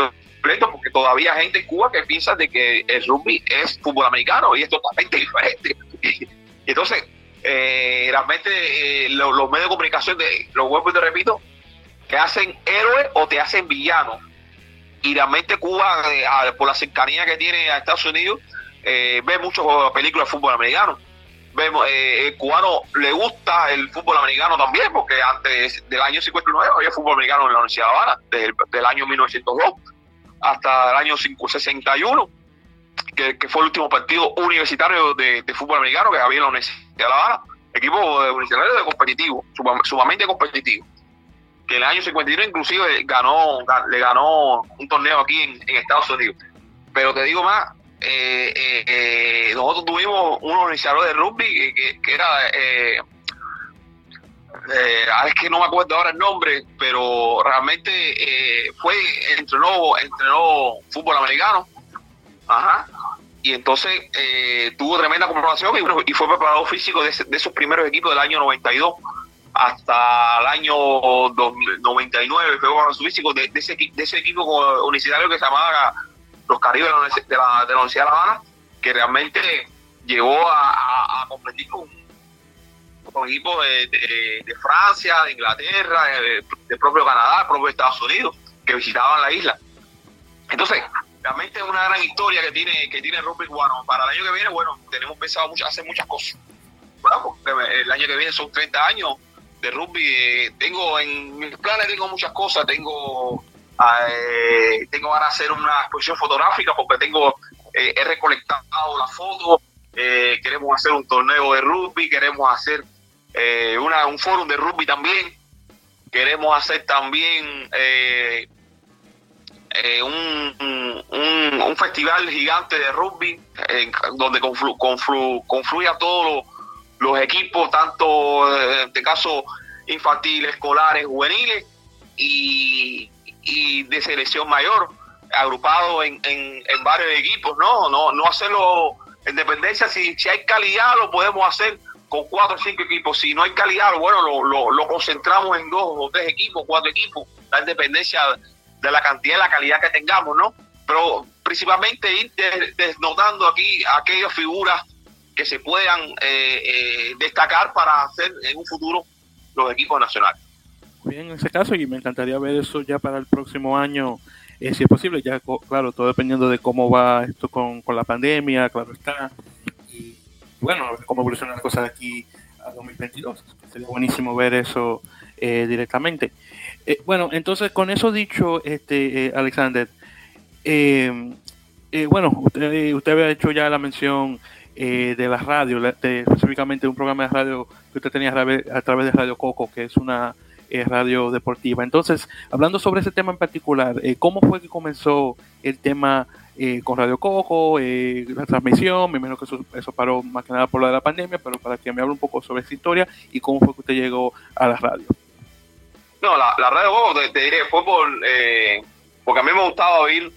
porque todavía hay gente en Cuba que piensa de que el rugby es fútbol americano y es totalmente diferente. entonces, eh, realmente eh, los, medios de comunicación, de, los vuelvo y te repito, te hacen héroe o te hacen villano. Y realmente Cuba, eh, por la cercanía que tiene a Estados Unidos, ve muchas películas de fútbol americano. Vemos, el cubano le gusta el fútbol americano también, porque antes del año 59 había fútbol americano en la Universidad de Habana, desde el del año 1902 hasta el año 61, que, que fue el último partido universitario de, fútbol americano que había en la Universidad de La Habana, equipo universitario de competitivo, sumamente competitivo, que en el año 51 inclusive ganó, le ganó un torneo aquí en, Estados Unidos. Pero te digo más, eh, eh, eh, nosotros tuvimos un organizador de rugby que, era eh, eh, es que no me acuerdo ahora el nombre, pero realmente fue, entrenó, entrenó fútbol americano. Ajá. Y entonces tuvo tremenda comprobación y, fue preparado físico de, esos primeros equipos del año 92 hasta el año 99, fue preparado físico de, ese, de ese equipo universitario que se llamaba los Caribes de la, de la, Universidad de La Habana, que realmente llegó a, a competir con con equipos de, Francia, de Inglaterra, de, propio Canadá, propio Estados Unidos, que visitaban la isla. Entonces, realmente es una gran historia que tiene que tiene rugby. Para el año que viene, bueno, tenemos pensado mucho, hacer muchas cosas. El año que viene son 30 años de rugby. Eh, tengo en mis planes tengo muchas cosas. Tengo eh, tengo ganas de hacer una exposición fotográfica porque tengo eh, he recolectado las fotos. queremos hacer un torneo de rugby, queremos hacer eh, una, un foro de rugby también. Queremos hacer también eh, eh, un, un, festival gigante de rugby donde conflu, conflu, confluya todos los, equipos, tanto en este caso infantiles, escolares, juveniles y, de selección mayor, agrupado en, en, en, varios equipos, ¿no? No, no hacerlo en dependencia, si, si hay calidad lo podemos hacer con cuatro o cinco equipos. Si no hay calidad, bueno, lo, lo, concentramos en dos o tres equipos, cuatro equipos, la independencia de la cantidad y la calidad que tengamos, ¿no? Pero principalmente ir desnotando aquí aquellas figuras que se puedan eh, eh, destacar para hacer en un futuro los equipos nacionales. Bien, en ese caso, y me encantaría ver eso ya para el próximo año, eh, si es posible, ya claro, todo dependiendo de cómo va esto con, con la pandemia, claro está, bueno, a ver cómo evoluciona la cosa de aquí a 2022. Sería buenísimo ver eso eh, directamente. Eh, bueno, entonces con eso dicho, este Alexander, bueno, usted, usted había hecho ya la mención de la radio, específicamente un programa de radio que usted tenía a través, de Radio Coco, que es una radio deportiva. Entonces, hablando sobre ese tema en particular, ¿cómo fue que comenzó el tema eh, con Radio Coco, eh, la transmisión, me imagino que eso, paró más que nada por lo de la pandemia, pero para que me hable un poco sobre esa historia y cómo fue que usted llegó a la radio. No, la, Radio Coco, te, diré, fue por, eh, porque a mí me gustaba oír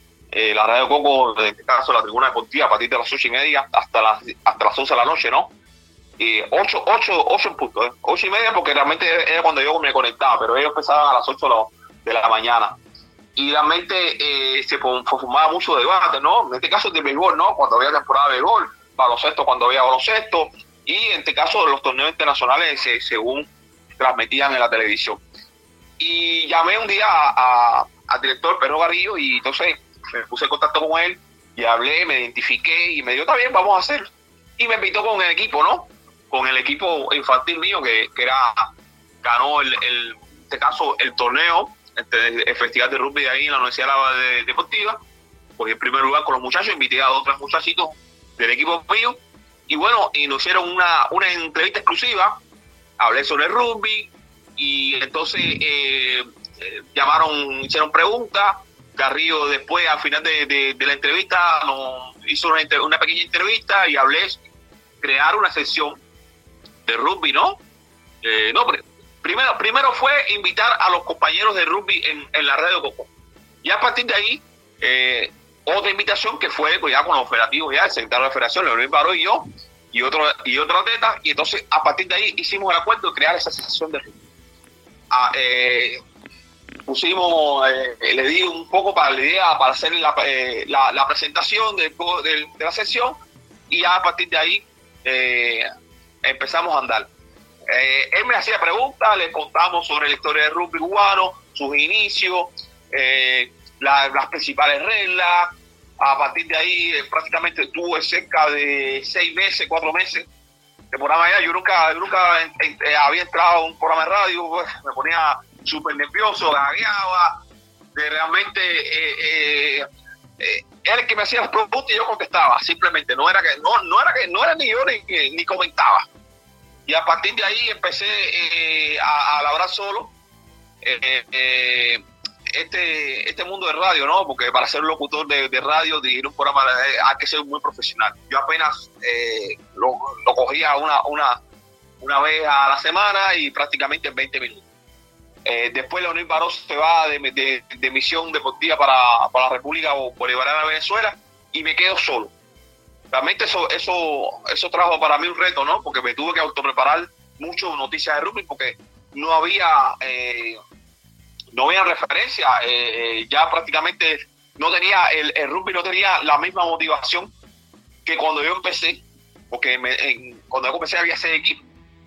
la Radio Coco, en este caso la tribuna deportiva, a partir de las ocho y media hasta las, hasta las 11 de la noche, ¿no? Y ocho, ocho, ocho en punto, ¿eh? ocho y media porque realmente era cuando yo me conectaba, pero ellos empezaban a las ocho de la mañana y realmente eh, se formaba mucho debate, ¿no? En este caso de béisbol, ¿no? Cuando había temporada de béisbol, baloncesto cuando había baloncesto, y en este caso los torneos internacionales según transmitían en la televisión. Y llamé un día al director Pedro Garrillo y entonces me puse en contacto con él y hablé, me identifiqué y me dijo, está bien, vamos a hacer. Y me invitó con el equipo, ¿no? Con el equipo infantil mío que, que era, ganó el, el, en este caso el torneo este, el festival de rugby de ahí en la Universidad de Deportiva. Pues en primer lugar con los muchachos, invité a otros muchachitos del equipo mío. Y bueno, y nos hicieron una, una entrevista exclusiva. Hablé sobre el rugby y entonces eh, eh, llamaron, hicieron preguntas Carrillo después, al final de, la entrevista, hizo una, pequeña entrevista y hablé crear una sesión de rugby, ¿no? Eh, no, primero, primero fue invitar a los compañeros de rugby en, la red de Coco. Y a partir de ahí, eh, otra invitación que fue pues, ya con los operativos, ya el secretario de la federación, Leonel Baró y yo, y otro y otra atleta, y entonces a partir de ahí hicimos el acuerdo de crear esa sesión de rugby. Ah, eh, pusimos, eh, le di un poco para la idea, para hacer la, eh, la, presentación de, de, la sesión y ya a partir de ahí eh, empezamos a andar. él me hacía preguntas, le contamos sobre la historia del rugby cubano, sus inicios, las principales reglas. A partir de ahí prácticamente estuve cerca de seis meses, cuatro meses de programa allá. Yo nunca, nunca había entrado a un programa de radio, pues, me ponía súper nervioso, gagueaba, de realmente eh, eh, eh, era el que me hacía las preguntas y yo contestaba, simplemente, no era que, no, no era que, no era ni yo ni, ni comentaba. Y a partir de ahí empecé a, a, labrar solo este, este mundo de radio, ¿no? Porque para ser locutor de, radio, dirigir un programa, hay que ser muy profesional. Yo apenas lo, lo, cogía una, una, una vez a la semana y prácticamente en 20 minutos. Eh, después Leonel Baró se va de, misión deportiva para, la República Bolivariana de Venezuela y me quedo solo. Realmente eso, eso, eso trajo para mí un reto, ¿no? Porque me tuve que autopreparar mucho noticias de rugby porque no había, eh, no había referencia. Eh, ya prácticamente no tenía, el, el, rugby no tenía la misma motivación que cuando yo empecé, porque cuando yo empecé había seis equipos,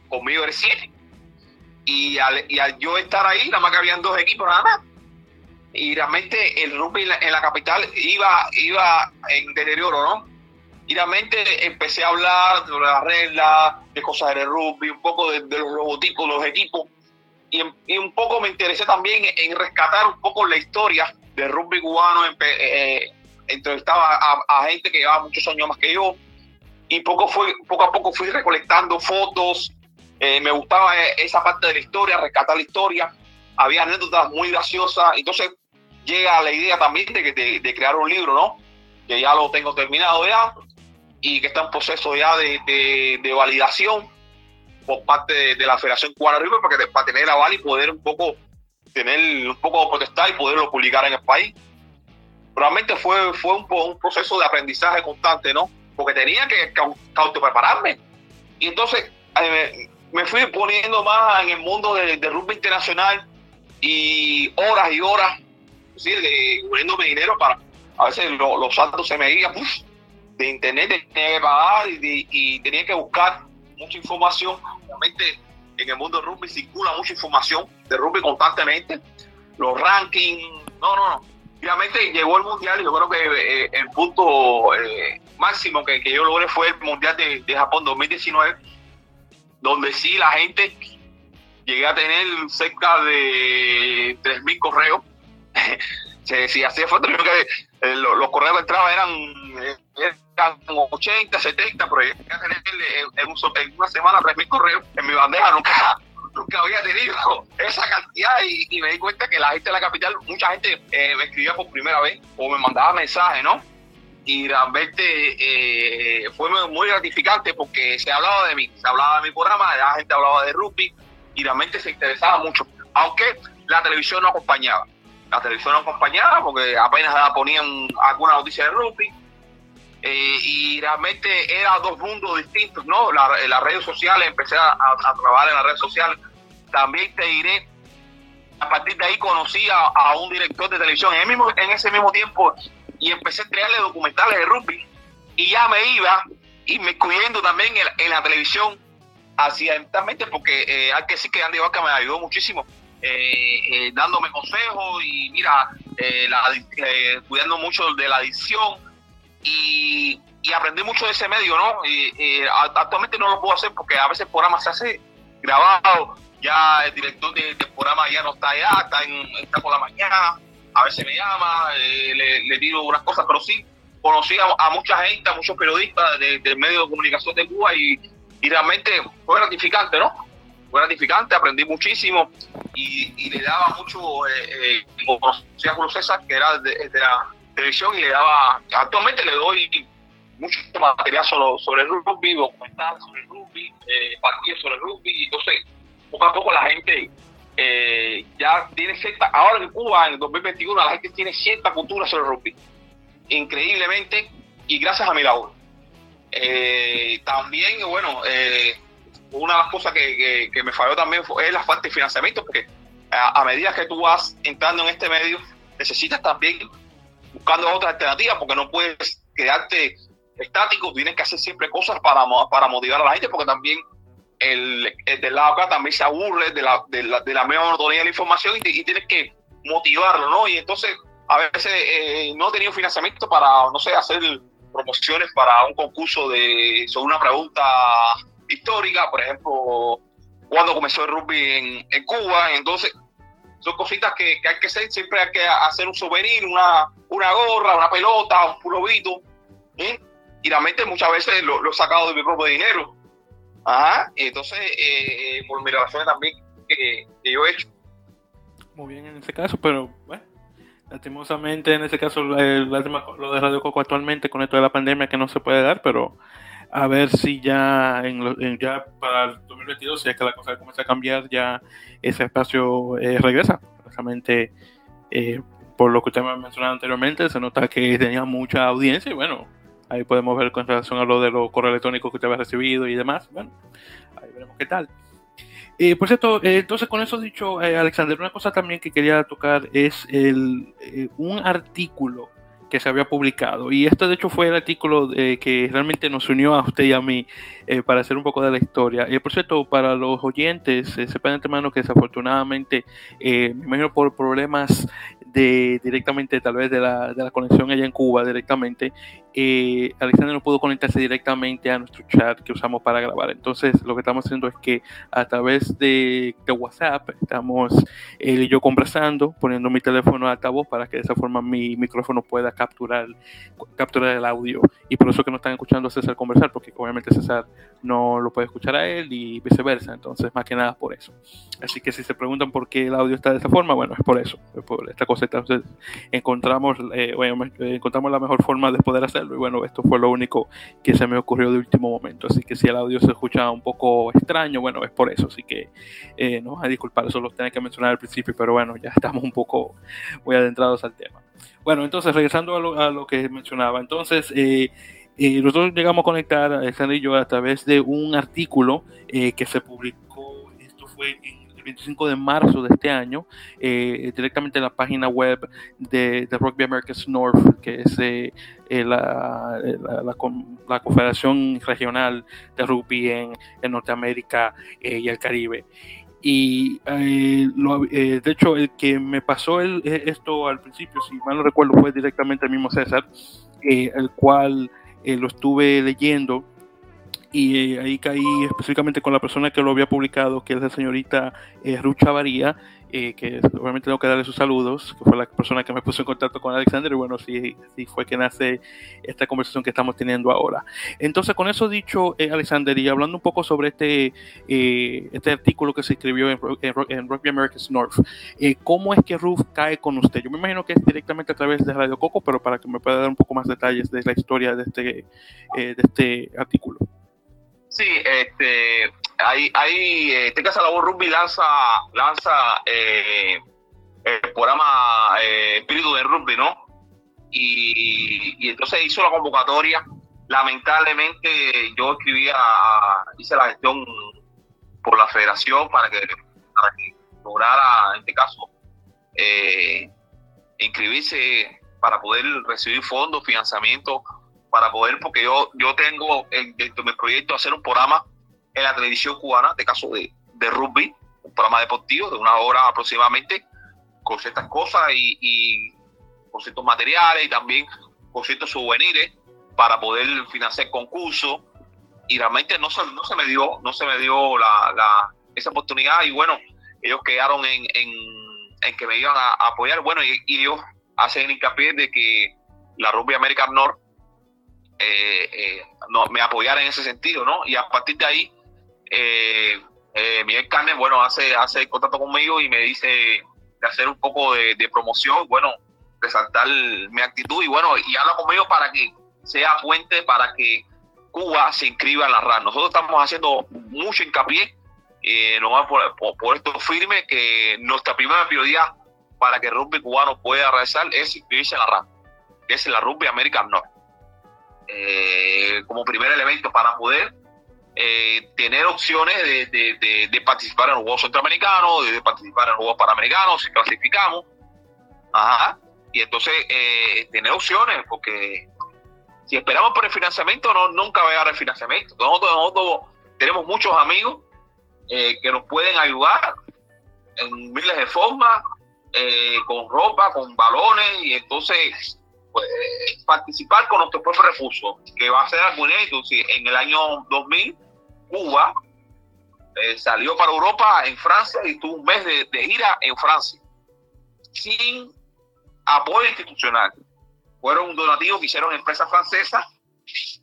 conmigo era siete y al, yo estar ahí, nada más que habían dos equipos nada más. Y realmente el rugby en la, capital iba, iba en deterioro, ¿no? Y realmente empecé a hablar de las reglas, de cosas del rugby, un poco de, los logotipos, los equipos. Y, un poco me interesé también en rescatar un poco la historia del rugby cubano. Eh, entrevistaba a, a, gente que llevaba muchos años más que yo. Y poco, fue, poco a poco fui recolectando fotos, eh, me gustaba eh, esa parte de la historia, rescatar la historia. Había anécdotas muy graciosas. Entonces llega la idea también de, de, de crear un libro, ¿no? Que ya lo tengo terminado ya y que está en proceso ya de, de validación por parte de, la Federación Cubana River para, que, para tener la aval y poder un poco tener un poco de protestar y poderlo publicar en el país. Realmente fue, fue un, un proceso de aprendizaje constante, ¿no? Porque tenía que, auto prepararme. Y entonces eh, me fui poniendo más en el mundo de rugby internacional y horas y horas, ¿sí? de, poniéndome dinero para, a veces los saltos se me iban de internet, tenía que pagar y, tenía que buscar mucha información. Realmente en el mundo del rugby circula mucha información de rugby constantemente, los rankings, no, no, no. Realmente llegó el mundial y yo creo que eh, el punto eh, máximo que, yo logré fue el mundial de, de Japón 2019 donde sí la gente llegué a tener cerca de 3.000 correos. si hacía falta, que eh, los, correos de entrada eran, eh, eran 80, 70, pero llegué a tener eh, en, una semana 3.000 correos. En mi bandeja nunca, nunca había tenido esa cantidad y, me di cuenta que la gente de la capital, mucha gente me escribía por primera vez o me mandaba mensajes, ¿no? Y realmente eh, fue muy gratificante porque se hablaba de mí, se hablaba de mi programa, la gente hablaba de rugby y realmente se interesaba mucho, aunque la televisión no acompañaba. La televisión no acompañaba porque apenas ponían alguna noticia de rugby eh, y realmente eran dos mundos distintos, ¿no? las redes sociales, empecé a, trabajar en las redes sociales. También te diré, a partir de ahí conocí a, un director de televisión. En ese mismo tiempo y empecé a crearle documentales de rugby. Y ya me iba y me cuidando también en, la televisión accidentalmente porque eh, hay que decir que Andy Vaca me ayudó muchísimo eh, eh, dándome consejos y mira cuidando mucho de la adicción. Y, aprendí mucho de ese medio no actualmente no lo puedo hacer porque a veces el programa se hace grabado ya el director del programa ya no está allá está, en, está por la mañana a veces me llama, eh, le, le, unas cosas, pero sí conocí a, mucha gente, a muchos periodistas del medio de comunicación de Cuba y, realmente fue gratificante, ¿no? Fue gratificante, aprendí muchísimo y, le daba mucho, eh, eh, como conocía Julio César, que era de, la televisión, y le daba, actualmente le doy mucho material sobre, sobre el rugby, documental sobre el rugby, eh, partidos sobre el rugby, entonces poco a poco la gente eh, ya tiene cierta, ahora en Cuba en 2021 la gente tiene cierta cultura sobre el increíblemente, y gracias a mi labor. Eh, también, bueno, eh, una de las cosas que, me falló también fue la falta de financiamiento, porque a, medida que tú vas entrando en este medio, necesitas también buscando otras alternativas, porque no puedes quedarte estático, tienes que hacer siempre cosas para, para motivar a la gente, porque también el, del lado acá también se aburre de la, de la, de la misma monotonía de la información y, tienes que motivarlo, ¿no? Y entonces a veces eh, no he tenido financiamiento para, no sé, hacer promociones para un concurso de sobre una pregunta histórica, por ejemplo, cuando comenzó el rugby en, Cuba, entonces son cositas que, hay que hacer, siempre hay que hacer un souvenir, una, una gorra, una pelota, un pulovito, ¿eh? y realmente muchas veces lo, he sacado de mi propio dinero. Ajá, entonces, eh, por mi relación también que, yo he hecho. Muy bien en ese caso, pero bueno, lastimosamente en ese caso lo de Radio Coco actualmente con esto de la pandemia que no se puede dar, pero a ver si ya en, ya para el 2022, si es que la cosa comienza a cambiar, ya ese espacio eh, regresa. Precisamente eh, por lo que usted me ha mencionado anteriormente, se nota que tenía mucha audiencia y bueno, ahí podemos ver con relación a lo de los correos electrónicos que usted había recibido y demás. Bueno, ahí veremos qué tal. Eh, por cierto, entonces con eso dicho, Alexander, una cosa también que quería tocar es el, un artículo que se había publicado. Y esto de hecho fue el artículo que realmente nos unió a usted y a mí eh, para hacer un poco de la historia. y por cierto, para los oyentes, eh, sepan de antemano que desafortunadamente, eh, me imagino por problemas directamente, tal vez de la, de la conexión allá en Cuba directamente, eh, Alexander no pudo conectarse directamente a nuestro chat que usamos para grabar. Entonces, lo que estamos haciendo es que a través de, WhatsApp estamos él y yo conversando, poniendo mi teléfono a altavoz para que de esa forma mi micrófono pueda capturar, capturar el audio. Y por eso que no están escuchando a César conversar, porque obviamente César no lo puede escuchar a él y viceversa. Entonces, más que nada por eso. Así que si se preguntan por qué el audio está de esa forma, bueno, es por eso, es por esta cosa. Entonces, encontramos, eh, encontramos la mejor forma de poder hacer y bueno, esto fue lo único que se me ocurrió de último momento. Así que si el audio se escucha un poco extraño, bueno, es por eso. Así que eh, no a disculpar, eso lo tenía que mencionar al principio, pero bueno, ya estamos un poco muy adentrados al tema. Bueno, entonces regresando a lo, que mencionaba, entonces... Eh, eh, nosotros llegamos a conectar a Alexander y yo a través de un artículo que se publicó, esto fue en 25 de marzo de este año, eh, directamente en la página web de, Rugby Americas North, que es eh, eh, la, la, Confederación Regional de Rugby en, Norteamérica y el Caribe. Y de hecho, el que me pasó el, esto al principio, si mal no recuerdo, fue directamente el mismo César, el cual lo estuve leyendo y eh, ahí caí específicamente con la persona que lo había publicado, que es la señorita eh, Rucha Varía, eh, que obviamente tengo que darle sus saludos, que fue la persona que me puso en contacto con Alexander, y bueno, sí, sí fue que nace esta conversación que estamos teniendo ahora. Entonces, con eso dicho, Alexander, y hablando un poco sobre este, este artículo que se escribió en, en, Rugby Americas North, ¿cómo es que Ruf cae con usted? Yo me imagino que es directamente a través de Radio Coco, pero para que me pueda dar un poco más detalles de la historia de este, de este artículo. Sí, este, hay, hay, este caso la rugby lanza, lanza eh, el programa eh, Espíritu de Rugby, ¿no? Y, entonces hizo la convocatoria. Lamentablemente yo escribía, hice la gestión por la federación para que, para que lograra, en este caso, eh, inscribirse para poder recibir fondos, financiamiento para poder, porque yo, yo tengo dentro de mi proyecto hacer un programa en la televisión cubana, de caso de, de rugby, un programa deportivo de una hora aproximadamente, con ciertas cosas y, y con ciertos materiales y también con ciertos souvenirs para poder financiar concursos. Y realmente no se, no se me dio no se me dio la, la esa oportunidad. Y bueno ellos quedaron en, en, que me iban a, apoyar. Bueno y, y, ellos hacen hincapié de que la Rugby American North no, me apoyara en ese sentido, ¿no? Y a partir de ahí, eh, eh, Miguel Carnes, bueno, hace, hace contacto conmigo y me dice de hacer un poco de, promoción, bueno, resaltar mi actitud y bueno, y habla conmigo para que sea puente para que Cuba se inscriba en la RAN. Nosotros estamos haciendo mucho hincapié, eh, nos por, por, esto firme, que nuestra primera prioridad para que el rugby cubano pueda realizar es inscribirse en la RAN, que es la Rugby American North. Eh, como primer elemento para poder eh, tener opciones de, participar en los Juegos Centroamericanos, de, participar en los Juegos Panamericanos, si clasificamos. Ajá. Y entonces eh, tener opciones, porque si esperamos por el financiamiento, no, nunca va a llegar el financiamiento. Nosotros, tenemos muchos amigos eh, que nos pueden ayudar en miles de formas, con ropa, con balones, y entonces participar con nuestro propio recursos, que va a ser. Si en el año 2000 Cuba, eh, salió para Europa en Francia y tuvo un mes de, gira en Francia, sin apoyo institucional. Fueron un donativo que hicieron empresas francesas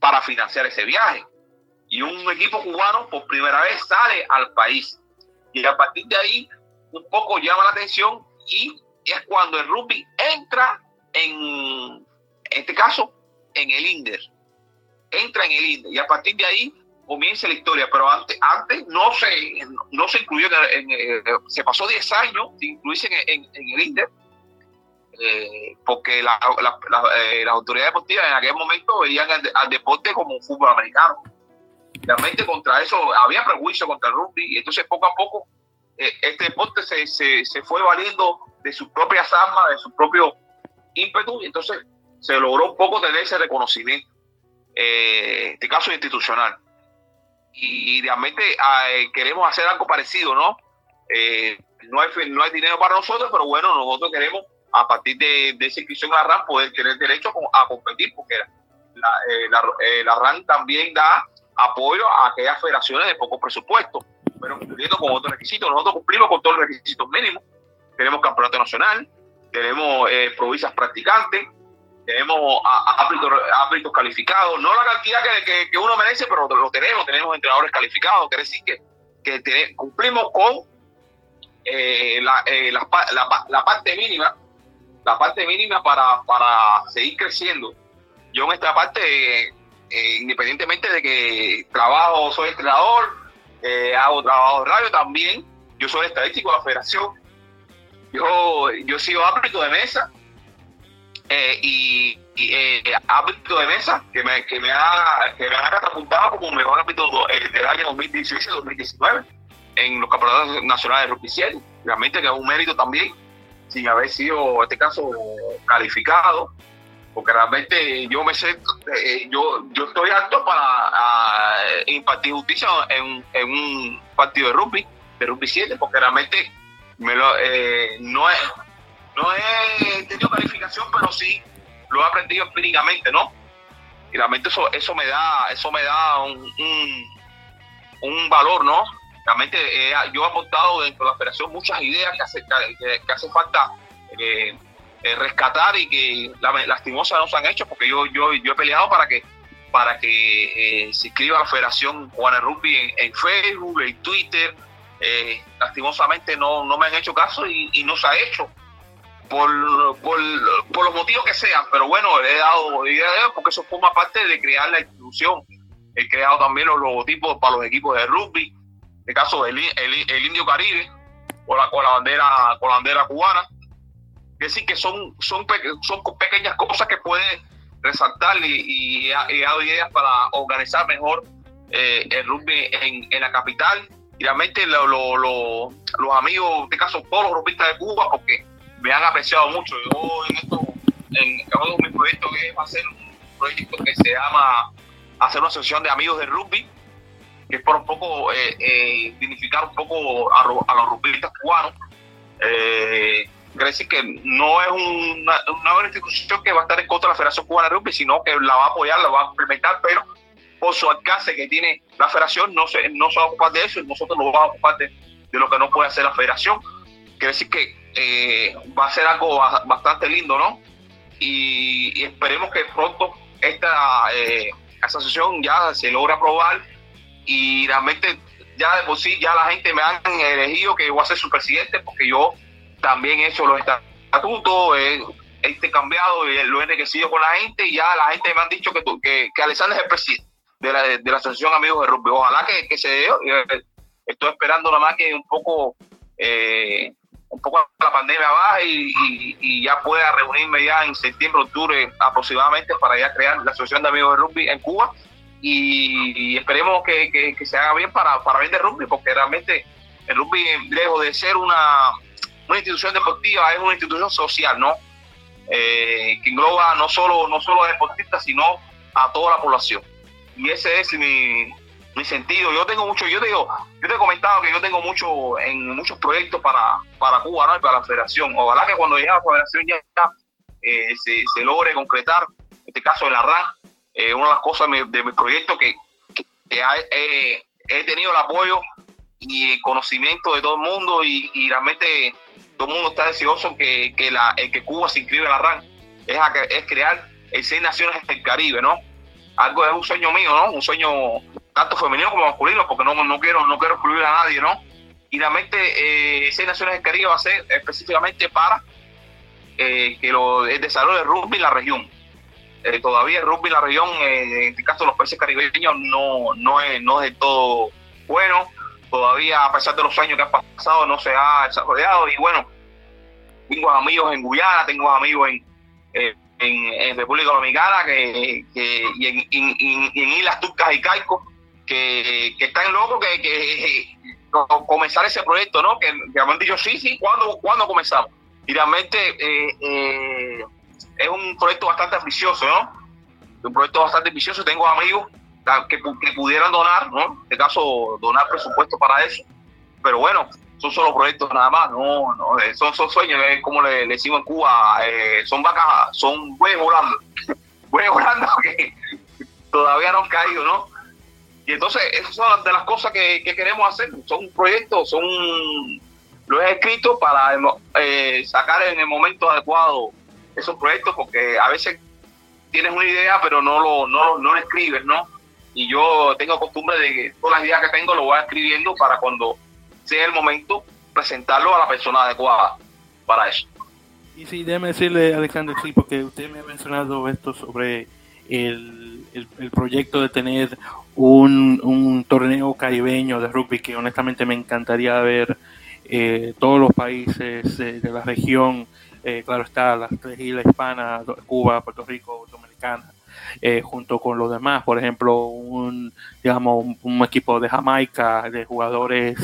para financiar ese viaje. Y un equipo cubano por primera vez sale al país. Y a partir de ahí, un poco llama la atención y es cuando el rugby entra en, en este caso, en el INDER. Entra en el INDER. Y a partir de ahí comience la historia, pero antes, antes no se no se incluyó, en, eh, se pasó 10 años sin incluirse en, el INDER, eh, porque la, eh, las autoridades deportivas en aquel momento veían al, deporte como un fútbol americano. Realmente contra eso había prejuicio contra el rugby, y entonces poco a poco este deporte se, se, se, fue valiendo de sus propias armas, de su propio ímpetu, y entonces se logró un poco tener ese reconocimiento, en este caso institucional y realmente eh, queremos hacer algo parecido, ¿no? Eh, no, hay, no hay dinero para nosotros, pero bueno, nosotros queremos, a partir de, de esa inscripción a la RAN, poder tener derecho a competir, porque la, eh, la, RAN también da apoyo a aquellas federaciones de poco presupuesto, pero cumpliendo con otros requisitos. Nosotros cumplimos con todos los requisitos mínimos. Tenemos campeonato nacional, tenemos provincias practicantes, tenemos árbitros, calificados, no la cantidad que, que, uno merece, pero lo tenemos, tenemos entrenadores calificados, quiere decir que, que cumplimos con eh, la, eh, la, parte mínima, la parte mínima para, para seguir creciendo. Yo en esta parte, eh, independientemente de que trabajo, soy entrenador, hago trabajo de radio también, yo soy estadístico de la federación, yo, yo he sido árbitro de mesa, eh, y, y eh, ámbito de mesa que me, que me, ha, que me ha catapultado como mejor ámbito eh, del año 2018-2019 en los campeonatos nacionales de rugby Realmente que es un mérito también, sin haber sido, en este caso, calificado, porque realmente yo me sé, eh, yo, yo estoy alto para impartir justicia en, en, un partido de rugby, de rugby 7, porque realmente me lo, no es no he tenido calificación, pero sí lo he aprendido empíricamente, ¿no? Y realmente eso, eso me da, eso me da un, un, valor, ¿no? Realmente eh, yo he aportado dentro de la operación muchas ideas que hace, que, hace falta eh, eh, rescatar y que lastimosas no se han hecho, porque yo, yo, yo he peleado para que para que se inscriba la Federación Juana Rugby en, Facebook, en Twitter. Lastimosamente no, no me han hecho caso y, y no se ha hecho por, por, los motivos que sean, pero bueno, he dado idea de porque eso forma parte de crear la institución. He creado también los logotipos para los equipos de rugby, en este caso el, el, Indio Caribe, con la, con la bandera con la bandera cubana. Es decir, que son, son, son pequeñas cosas que puede resaltar y, he, dado ideas para organizar mejor eh, el rugby en, en, la capital. Y realmente lo, los amigos, en este caso todos los rugbistas de Cuba, porque me han apreciado mucho. Yo en esto, en uno de mis proyectos que va a ser un proyecto que se llama hacer una asociación de amigos de rugby, que es por un poco eh, eh, dignificar un poco a, los rugbistas cubanos. Eh, que no es una, una institución que va a estar en contra de la Federación Cubana de Rugby, sino que la va a apoyar, la va a implementar, pero por su alcance que tiene la federación no se, no se va a ocupar de eso y nosotros nos vamos a ocupar de, de lo que no puede hacer la federación. Quiere decir que eh, va a ser algo bastante lindo, ¿no? Y, esperemos que pronto esta eh, asociación ya se logre aprobar y realmente ya de por sí, ya la gente me han elegido que voy a ser su presidente porque yo también he hecho los estatutos, he, he cambiado y lo he enriquecido con la gente y ya la gente me han dicho que, que, que Alexander es el presidente de la, de la Asociación Amigos de Rugby. Ojalá que, que se dé. Eh, estoy esperando nada más que un poco eh, un poco la pandemia baja y, ya pueda reunirme ya en septiembre, octubre aproximadamente para ya crear la Asociación de Amigos de Rugby en Cuba y, esperemos que, que, se haga bien para, para vender rugby porque realmente el rugby lejos de ser una, una institución deportiva es una institución social, ¿no? Eh, que engloba no solo, no solo a deportistas, sino a toda la población. Y ese es mi, mi sentido. Yo tengo mucho, yo te digo, yo te he comentado que yo tengo mucho en muchos proyectos para, para Cuba ¿no? y para la federación. Ojalá que cuando llegue a la federación ya eh, se, se, logre concretar, en este caso en la RAN, eh, una de las cosas de mi, proyecto que, he tenido el apoyo y el conocimiento de todo el mundo y, realmente todo el mundo está deseoso que, que, la, que Cuba se inscriba en la RAN. Es, es crear el seis naciones del Caribe, ¿no? Algo es un sueño mío, ¿no? Un sueño tanto femenino como masculino, porque no, no quiero no quiero excluir a nadie, ¿no? Y realmente eh, seis naciones del Caribe va a ser específicamente para eh, que lo, el desarrollo del rugby en la región. Eh, todavía el rugby en la región, eh, en este caso los países caribeños, no, no, es, no es del todo bueno. Todavía, a pesar de los años que han pasado, no se ha desarrollado. Y bueno, tengo amigos en Guyana, tengo amigos en, en, República Dominicana que, y, en, en, Islas Turcas y Caicos que, que están locos que, que, comenzar ese proyecto, ¿no? Que, que me han dicho, sí, sí, ¿cuándo, ¿cuándo comenzamos? Y realmente eh, eh, es un proyecto bastante ambicioso, ¿no? Un proyecto bastante ambicioso. Tengo amigos que, que pudieran donar, ¿no? En este caso, donar presupuesto para eso. Pero bueno, son solo proyectos nada más, no, no eh, son, son sueños, como le, decimos en Cuba, son vacas, son bueyes volando, bueyes volando que todavía no han caído, ¿no? Y entonces, esas son de las cosas que, queremos hacer. Son proyectos, son lo he escrito para eh, sacar en el momento adecuado esos proyectos, porque a veces tienes una idea, pero no lo, no, no lo escribes, ¿no? Y yo tengo costumbre de que todas las ideas que tengo lo voy escribiendo para cuando sea el momento presentarlo a la persona adecuada para eso. Y sí, déjeme decirle, Alexander, sí, porque usted me ha mencionado esto sobre el, el proyecto de tener un, un, torneo caribeño de rugby que honestamente me encantaría ver eh, todos los países de la región, eh, claro está, las tres islas hispanas, Cuba, Puerto Rico, Dominicana, eh, junto con los demás, por ejemplo, un, digamos, un, equipo de Jamaica, de jugadores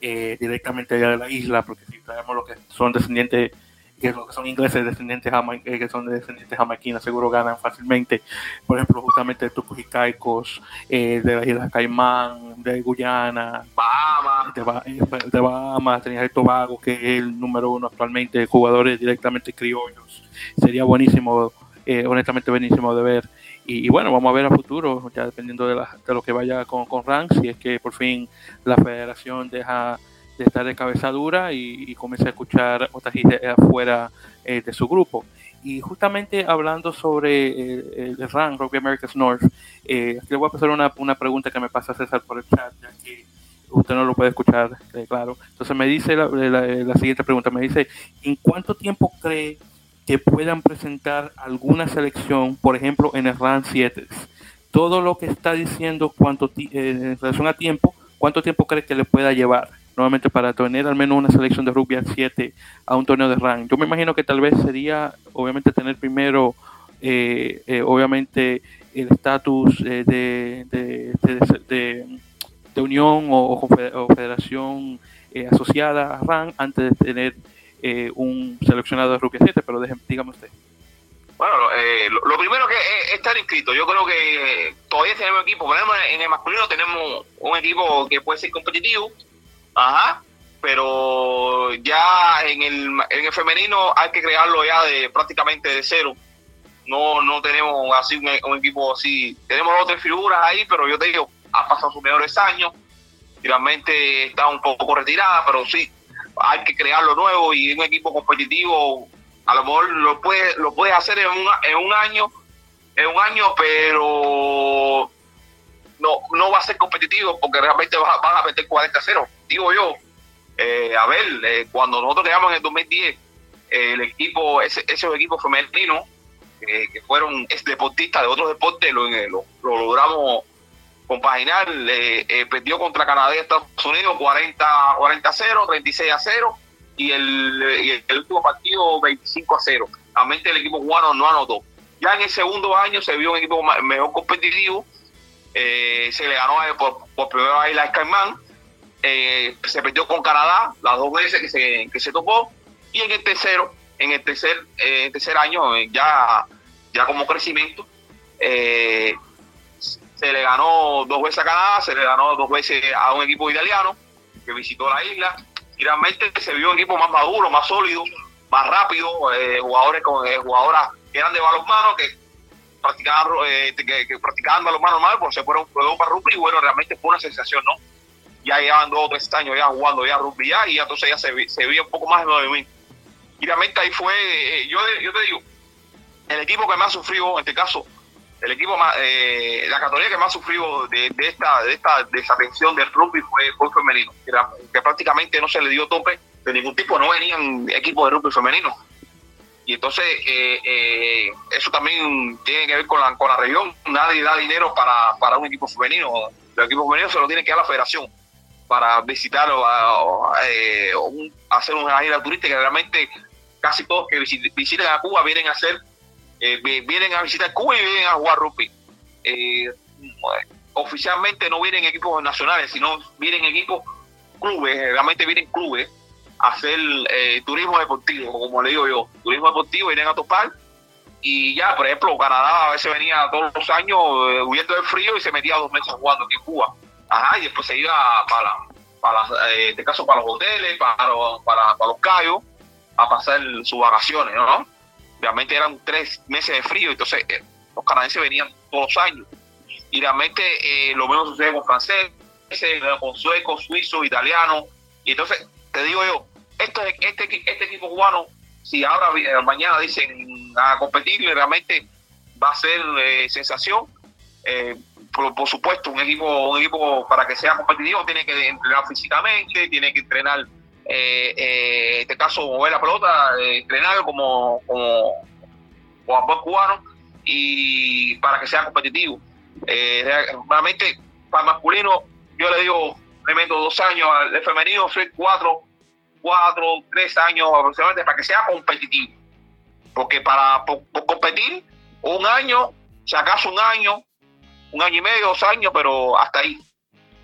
directamente de la isla, porque si sabemos lo que son descendientes que son ingleses descendientes eh, que son descendientes jamaiquinas seguro ganan fácilmente. Por ejemplo justamente tucos y caicos eh, de las islas Caimán de Guyana Bahamas de, de Bahamas tenías el Tobago que es el número uno actualmente de jugadores directamente criollos. Sería buenísimo eh, honestamente buenísimo de ver y, bueno, vamos a ver a futuro, ya dependiendo de, de lo que vaya con, con RAN, si es que por fin la federación deja de estar de cabeza dura y, comencé a escuchar otras ideas fuera eh, de su grupo. Y justamente hablando sobre eh, el RAN, Rugby America's North, eh, le voy a pasar una, una, pregunta que me pasa César por el chat, ya que usted no lo puede escuchar, claro. Entonces me dice la, la, siguiente pregunta, me dice, ¿en cuánto tiempo cree que puedan presentar alguna selección, por ejemplo, en el RAN 7? Todo lo que está diciendo cuánto, en relación a tiempo, ¿cuánto tiempo cree que le pueda llevar? nuevamente para tener al menos una selección de rugby a 7 a un torneo de rank. Yo me imagino que tal vez sería, obviamente, tener primero, eh, eh, obviamente, el estatus eh, de, de, de, unión o, federación asociada a RAN antes de tener un seleccionado de a 7, pero dígame usted. Bueno, lo, primero que es estar inscrito. Yo creo que todavía tenemos equipo. En el masculino tenemos un equipo que puede ser competitivo, Ajá, pero ya en el, en el femenino hay que crearlo ya de prácticamente de cero. No, no tenemos así un, equipo así. Tenemos otras figuras ahí, pero yo te digo, ha pasado sus mejores años. Realmente está un poco retirada, pero sí, hay que crearlo nuevo y un equipo competitivo a lo mejor lo puede lo puedes hacer en un, en un año en un año pero no, no va a ser competitivo porque realmente van a meter 40-0. Digo yo, eh, a ver, eh, cuando nosotros llegamos en el 2010, el equipo, ese, esos equipos femeninos que fueron deportistas de otros deportes, lo, lo, logramos compaginar. perdió contra Canadá y Estados Unidos 40-0, 36 0 y el, el, último partido 25 a 0. Realmente el equipo cubano no anotó. Ya en el segundo año se vio un equipo mejor competitivo. Eh, se le ganó por, por primera vez la Skyman. Eh, se perdió con Canadá las dos veces que se, que se topó. Y en el tercero, en el tercer, eh, tercer año, ya, ya como crecimiento, se le ganó dos veces a Canadá, se le ganó dos veces a un equipo italiano que visitó la isla y realmente se vio un equipo más maduro, más sólido, más rápido, eh, jugadores con eh, jugadoras que eran de balonmano, que practicaban, eh, que, que, practicaban balonmano normal, porque se fueron juego para rugby y bueno, realmente fue una sensación, ¿no? Ya llevaban dos o tres años ya jugando ya rugby ya y entonces ya se, se veía un poco más de movimiento. Y realmente ahí fue, eh, yo, yo te digo, el equipo que más sufrió en este caso el equipo más, eh, la categoría que más sufrió de, esta de esta desatención del rugby fue, fue femenino, que, prácticamente no se le dio tope de ningún tipo, no venían equipos de rugby femenino. Y entonces eh, eh, eso también tiene que ver con la, con la región, nadie da dinero para, para un equipo femenino, los equipos femeninos se lo tiene que dar la federación para visitar o, hacer una gira turística, realmente casi todos que visiten a Cuba vienen a hacer eh, vienen a visitar Cuba y vienen a jugar rugby. Eh, oficialmente no vienen equipos nacionales, sino vienen equipos clubes, realmente vienen clubes a hacer eh, turismo deportivo, como le digo yo, turismo deportivo, vienen a topar y ya, por ejemplo, Canadá a veces venía todos los años huyendo del frío y se metía dos meses jugando aquí en Cuba. Ajá, y después se iba para, para en este caso para los hoteles, para, para, para los callos, a pasar sus vacaciones, ¿no? Realmente eran tres meses de frío, entonces eh, los canadienses venían todos los años. Y realmente eh, lo mismo sucede con franceses, con suecos, suizos, italianos. Y entonces, te digo yo, este, este, este equipo cubano, si ahora eh, mañana dicen a competir, realmente va a ser sensación. por, supuesto, un equipo, un equipo para que sea competitivo tiene que entrenar físicamente, tiene que entrenar eh, eh, en este caso mover la pelota, eh, entrenar como, como jugador cubano y para que sea competitivo. Eh, realmente para el masculino yo le digo, le meto dos años, al femenino soy cuatro, cuatro, tres años aproximadamente para que sea competitivo. Porque para competir un año, si acaso un año, un año y medio, dos años, pero hasta ahí.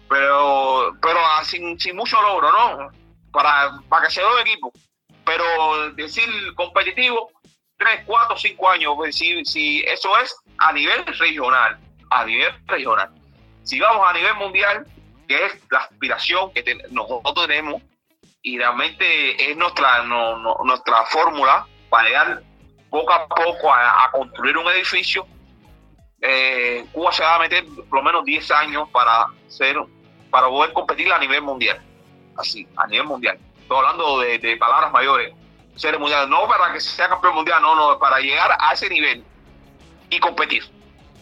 Pero, pero ah, sin, sin mucho logro, ¿no? Para, para que se un equipo. Pero decir competitivo, 3, 4, 5 años, pues, si, si eso es a nivel regional, a nivel regional. Si vamos a nivel mundial, que es la aspiración que nosotros tenemos, y realmente es nuestra, nuestra fórmula para llegar poco a poco a, construir un edificio, eh, Cuba se va a meter por lo menos 10 años para, ser, para poder competir a nivel mundial así, a nivel mundial. Estoy hablando de, palabras mayores, ser mundial, no para que sea campeón mundial, no, no, para llegar a ese nivel y competir.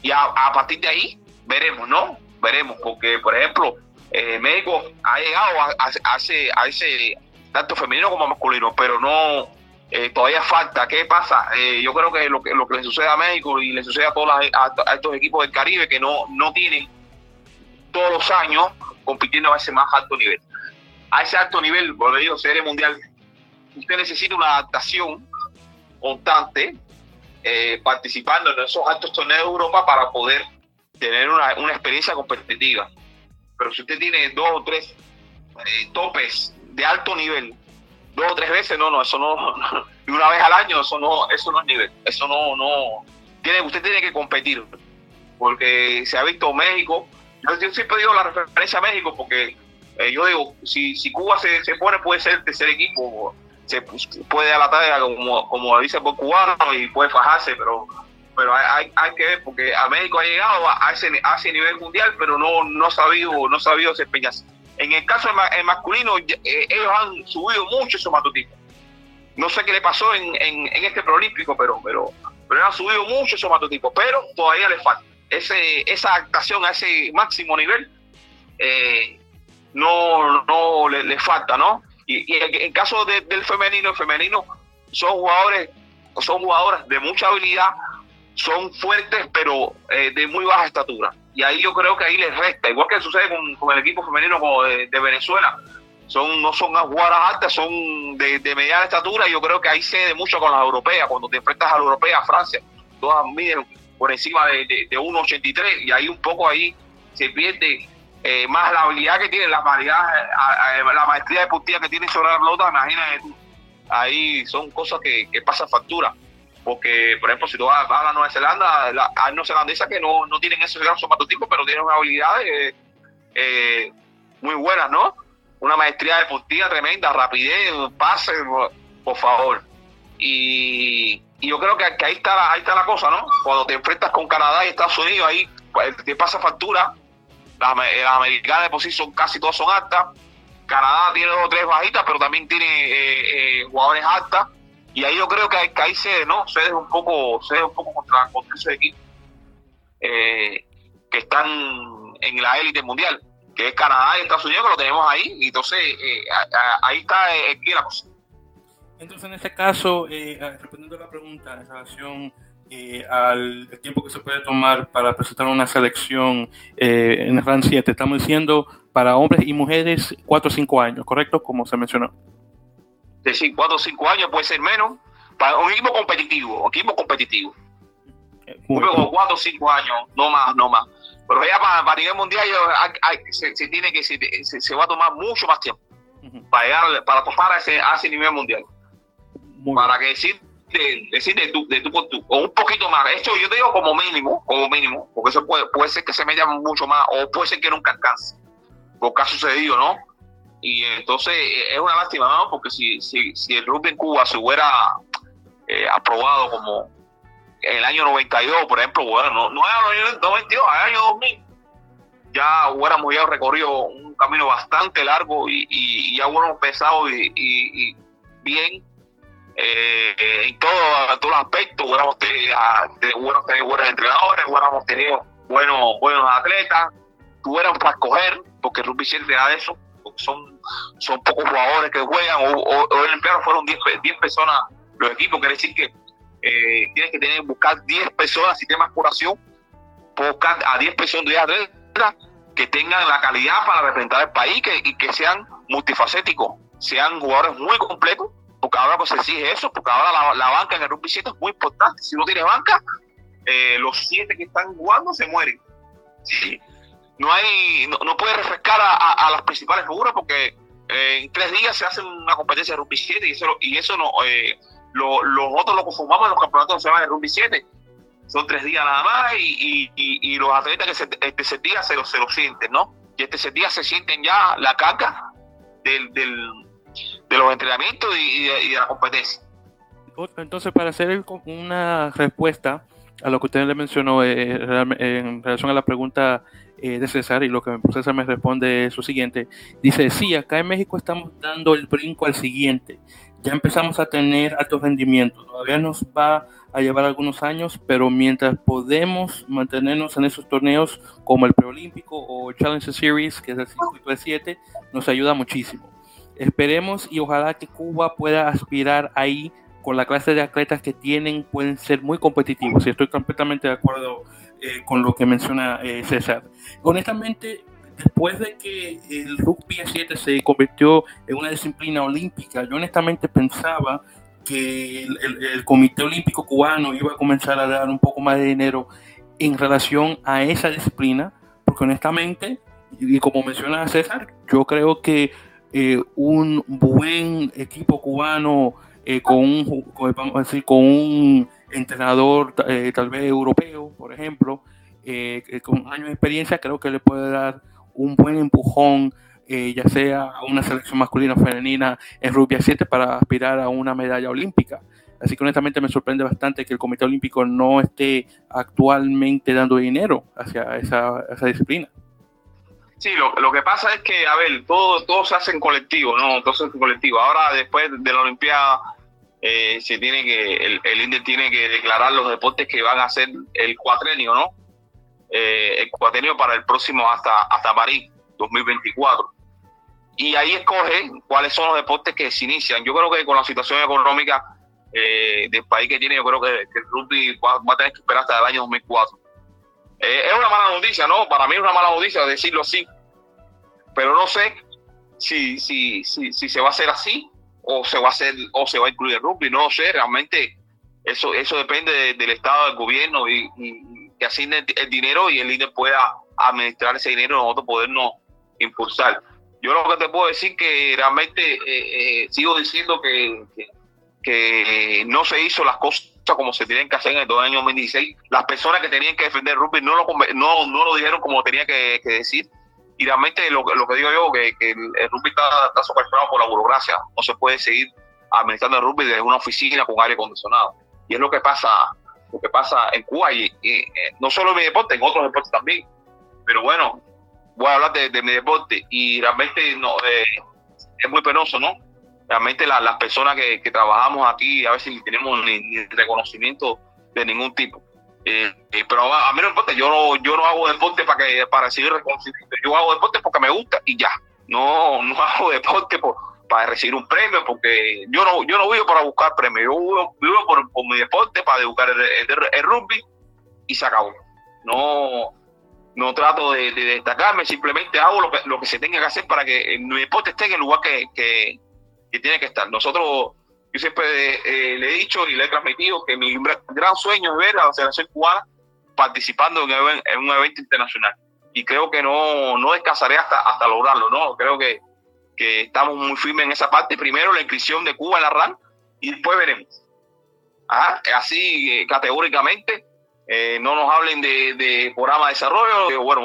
Y a, partir de ahí veremos, ¿no? Veremos, porque por ejemplo, eh, México ha llegado a, ese, a ese tanto femenino como masculino, pero no, eh, todavía falta. ¿Qué pasa? Eh, yo creo que lo, que lo que le sucede a México y le sucede a todos a, estos equipos del Caribe que no, no tienen todos los años compitiendo a ese más alto nivel a ese alto nivel, por digo, serie mundial, usted necesita una adaptación constante, eh, participando en esos altos torneos de Europa para poder tener una, experiencia competitiva. Pero si usted tiene dos o tres eh, topes de alto nivel, dos o tres veces, no, no, eso no, y una vez al año, eso no, eso no es nivel, eso no, no, tiene, usted tiene que competir, porque se ha visto México, yo, yo siempre digo la referencia a México porque eh, yo digo, si, si Cuba se, se, pone, puede ser el tercer equipo, se puede dar la tarea como, como dice por cubano y puede fajarse, pero pero hay, hay, que ver porque a México ha llegado a ese, a ese nivel mundial, pero no, no ha sabido, no sabido desempeñarse. En el caso del masculino, eh, ellos han subido mucho esos matutipos. No sé qué le pasó en, en, este preolímpico, pero, pero, pero han subido mucho esos matutipos, pero todavía les falta. ese, esa actuación a ese máximo nivel, eh, no, no le, falta, ¿no? Y, en el caso del femenino, el femenino son jugadores, son jugadoras de mucha habilidad, son fuertes, pero eh, de muy baja estatura. Y ahí yo creo que ahí les resta, igual que sucede con, el equipo femenino de, Venezuela. Son, no son jugadoras altas, son de, de mediana estatura. Y yo creo que ahí cede mucho con las europeas. Cuando te enfrentas a la europea, Francia, todas miden por encima de, de, de 1,83. Y ahí un poco ahí se pierde eh, más la habilidad que tiene, la la maestría deportiva que tiene sobre la pelota, imagínate ahí son cosas que, que pasan factura. Porque, por ejemplo, si tú vas, a la Nueva Zelanda, la, hay neozelandesas que no, no tienen esos gran somatotipo, pero tienen una habilidad eh, muy buenas, ¿no? Una maestría deportiva tremenda, rapidez, pase, por, favor. Y, yo creo que, ahí, está la, ahí está la cosa, ¿no? Cuando te enfrentas con Canadá y Estados Unidos, ahí pues, te pasa factura las, americanas de por sí son casi todas son altas. Canadá tiene dos o tres bajitas, pero también tiene eh, eh, jugadores altas. Y ahí yo creo que, que ahí se, ¿no? se un poco, se un poco contra, contra esos equipos eh, que están en la élite mundial, que es Canadá y Estados Unidos, que lo tenemos ahí. Y entonces ahí está aquí la cosa. Entonces, en este caso, respondiendo a la pregunta en relación eh, al tiempo que se puede tomar para presentar una selección eh, en el RAN 7. Estamos diciendo para hombres y mujeres 4 o 5 años, ¿correcto? Como se mencionó. Sí, 4 o 5 años puede ser menos. Para un equipo competitivo, un equipo competitivo. Equipo con 4 o 5 años, no más, no más. Pero ya para, para nivel mundial se, tiene que, se, se, va a tomar mucho más tiempo para llegar, para topar a ese, a ese nivel mundial. para que decir decir de tu, de tu por tu, o un poquito más. Esto yo te digo como mínimo, como mínimo, porque eso puede, puede ser que se me llame mucho más, o puede ser que nunca alcance, porque ha sucedido, ¿no? Y entonces eh, es una lástima, ¿no? Porque si, si, si el rugby en Cuba se hubiera eh, aprobado como en el año 92, por ejemplo, bueno, no, no era el 92, el año 2000, ya hubiéramos ya recorrido un camino bastante largo y, y, ya hubiéramos pensado y, y bien eh, en todo, todos los aspectos, hubiéramos tenido, buenos entrenadores, hubiéramos tenido buenos, buenos atletas, tuviéramos para escoger, porque el rugby 7 da eso, son, son pocos jugadores que juegan, o, el empleado fueron 10, 10 personas los equipos, quiere decir que eh, tienes que tener buscar 10 personas, sistemas curación, buscar a 10 personas, 10 atletas que tengan la calidad para representar el país que, y que sean multifacéticos, sean jugadores muy completos porque ahora pues se exige eso, porque ahora la, banca en el rugby 7 es muy importante. Si no tienes banca, eh, los siete que están jugando se mueren. Sí. No hay, no, puedes refrescar a, las principales figuras porque eh, en tres días se hace una competencia de rugby 7 y eso, y eso no, eh, lo, los otros lo conformamos en los campeonatos se van de rugby 7. Son tres días nada más y, y, los atletas que se, este día se lo, se lo sienten, ¿no? Y este día se sienten ya la caca del, del de los entrenamientos y, de, la competencia. Entonces, para hacer una respuesta a lo que usted le mencionó eh, en relación a la pregunta eh, de César y lo que César me responde es lo siguiente. Dice, sí, acá en México estamos dando el brinco al siguiente. Ya empezamos a tener altos rendimientos. Todavía nos va a llevar algunos años, pero mientras podemos mantenernos en esos torneos como el preolímpico o Challenge Series, que es el circuito de 7, nos ayuda muchísimo. Esperemos y ojalá que Cuba pueda aspirar ahí con la clase de atletas que tienen, pueden ser muy competitivos. Y estoy completamente de acuerdo eh, con lo que menciona eh, César. Honestamente, después de que el rugby 7 se convirtió en una disciplina olímpica, yo honestamente pensaba que el, Comité Olímpico Cubano iba a comenzar a dar un poco más de dinero en relación a esa disciplina, porque honestamente, y como menciona César, yo creo que eh, un buen equipo cubano eh, con, un, con, decir, con un entrenador eh, tal vez europeo, por ejemplo, con años de experiencia, creo que le puede dar un buen empujón, ya sea a una selección masculina o femenina en rugby 7 para aspirar a una medalla olímpica. Así que honestamente me sorprende bastante que el Comité Olímpico no esté actualmente dando dinero hacia esa, esa disciplina. Sí, lo, lo, que pasa es que, a ver, todo, todo se hace en colectivo, ¿no? Todo se hace en colectivo. Ahora, después de la Olimpiada, eh, se tiene que, el, el INDE tiene que declarar los deportes que van a hacer el cuatrenio, ¿no? eh, el para el próximo hasta, hasta París 2024. Y ahí escoge cuáles son los deportes que se inician. Yo creo que con la situación económica eh, del país que tiene, yo creo que, el rugby va, a tener que esperar hasta el año 2004. Eh, es una mala noticia, ¿no? Para mí es una mala noticia decirlo así. Pero no sé si, si, si, si se va a hacer así o se va a hacer o se va a incluir el rugby. No sé, realmente eso, eso depende del Estado, del gobierno y, que asigne el dinero y el líder pueda administrar ese dinero y nosotros podernos impulsar. Yo lo que te puedo decir que realmente eh, eh, sigo diciendo que, que, no se hizo las cosas como se tienen que hacer en el año 2016. Las personas que tenían que defender el rugby no lo, no, no lo dijeron como tenía que, decir. Y realmente lo, lo que digo yo, que, que el rugby está, está por la burocracia. No se puede seguir administrando el rugby desde una oficina con aire acondicionado. Y es lo que pasa, lo que pasa en Cuba y, eh, no solo en mi deporte, en otros deportes también. Pero bueno, voy a hablar de, mi deporte y realmente no, eh, es muy penoso, ¿no? Realmente las personas que, trabajamos aquí a veces ni tenemos ni, reconocimiento de ningún tipo. Eh, pero a, mí no importa, yo no, yo no hago deporte para que para recibir reconocimiento, yo hago deporte porque me gusta y ya. No, no hago deporte por, para recibir un premio, porque yo no, yo no vivo para buscar premios, yo vivo, por, mi deporte, para educar el, rugby y se acabó. No, no trato de, destacarme, simplemente hago lo que, que se tenga que hacer para que mi deporte esté en el lugar que, que, tiene que estar. Nosotros, yo siempre eh, le he dicho y le he transmitido que mi gran sueño es ver a la selección cubana participando en, en un evento internacional. Y creo que no, no descansaré hasta, hasta lograrlo, ¿no? Creo que que estamos muy firmes en esa parte. Primero la inscripción de Cuba en la RAN y después veremos. Ah, así eh, categóricamente, eh, no nos hablen de, de programa de desarrollo, bueno,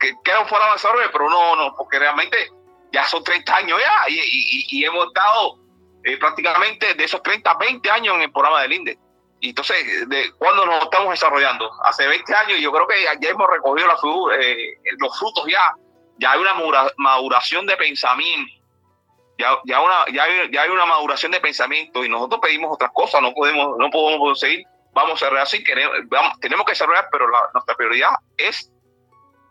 que queda un programa de desarrollo, pero no, no, porque realmente ya son 30 años ya y, hemos estado eh, prácticamente de esos 30, 20 años en el programa del INDE. Y entonces, de, ¿cuándo nos estamos desarrollando? Hace 20 años, yo creo que ya, hemos recogido la los frutos ya ya hay una maduración de pensamiento, ya, ya, una, ya, hay, ya hay una maduración de pensamiento y nosotros pedimos otras cosas, no podemos, no podemos seguir, vamos a así, queremos, vamos, tenemos que desarrollar, pero nuestra prioridad es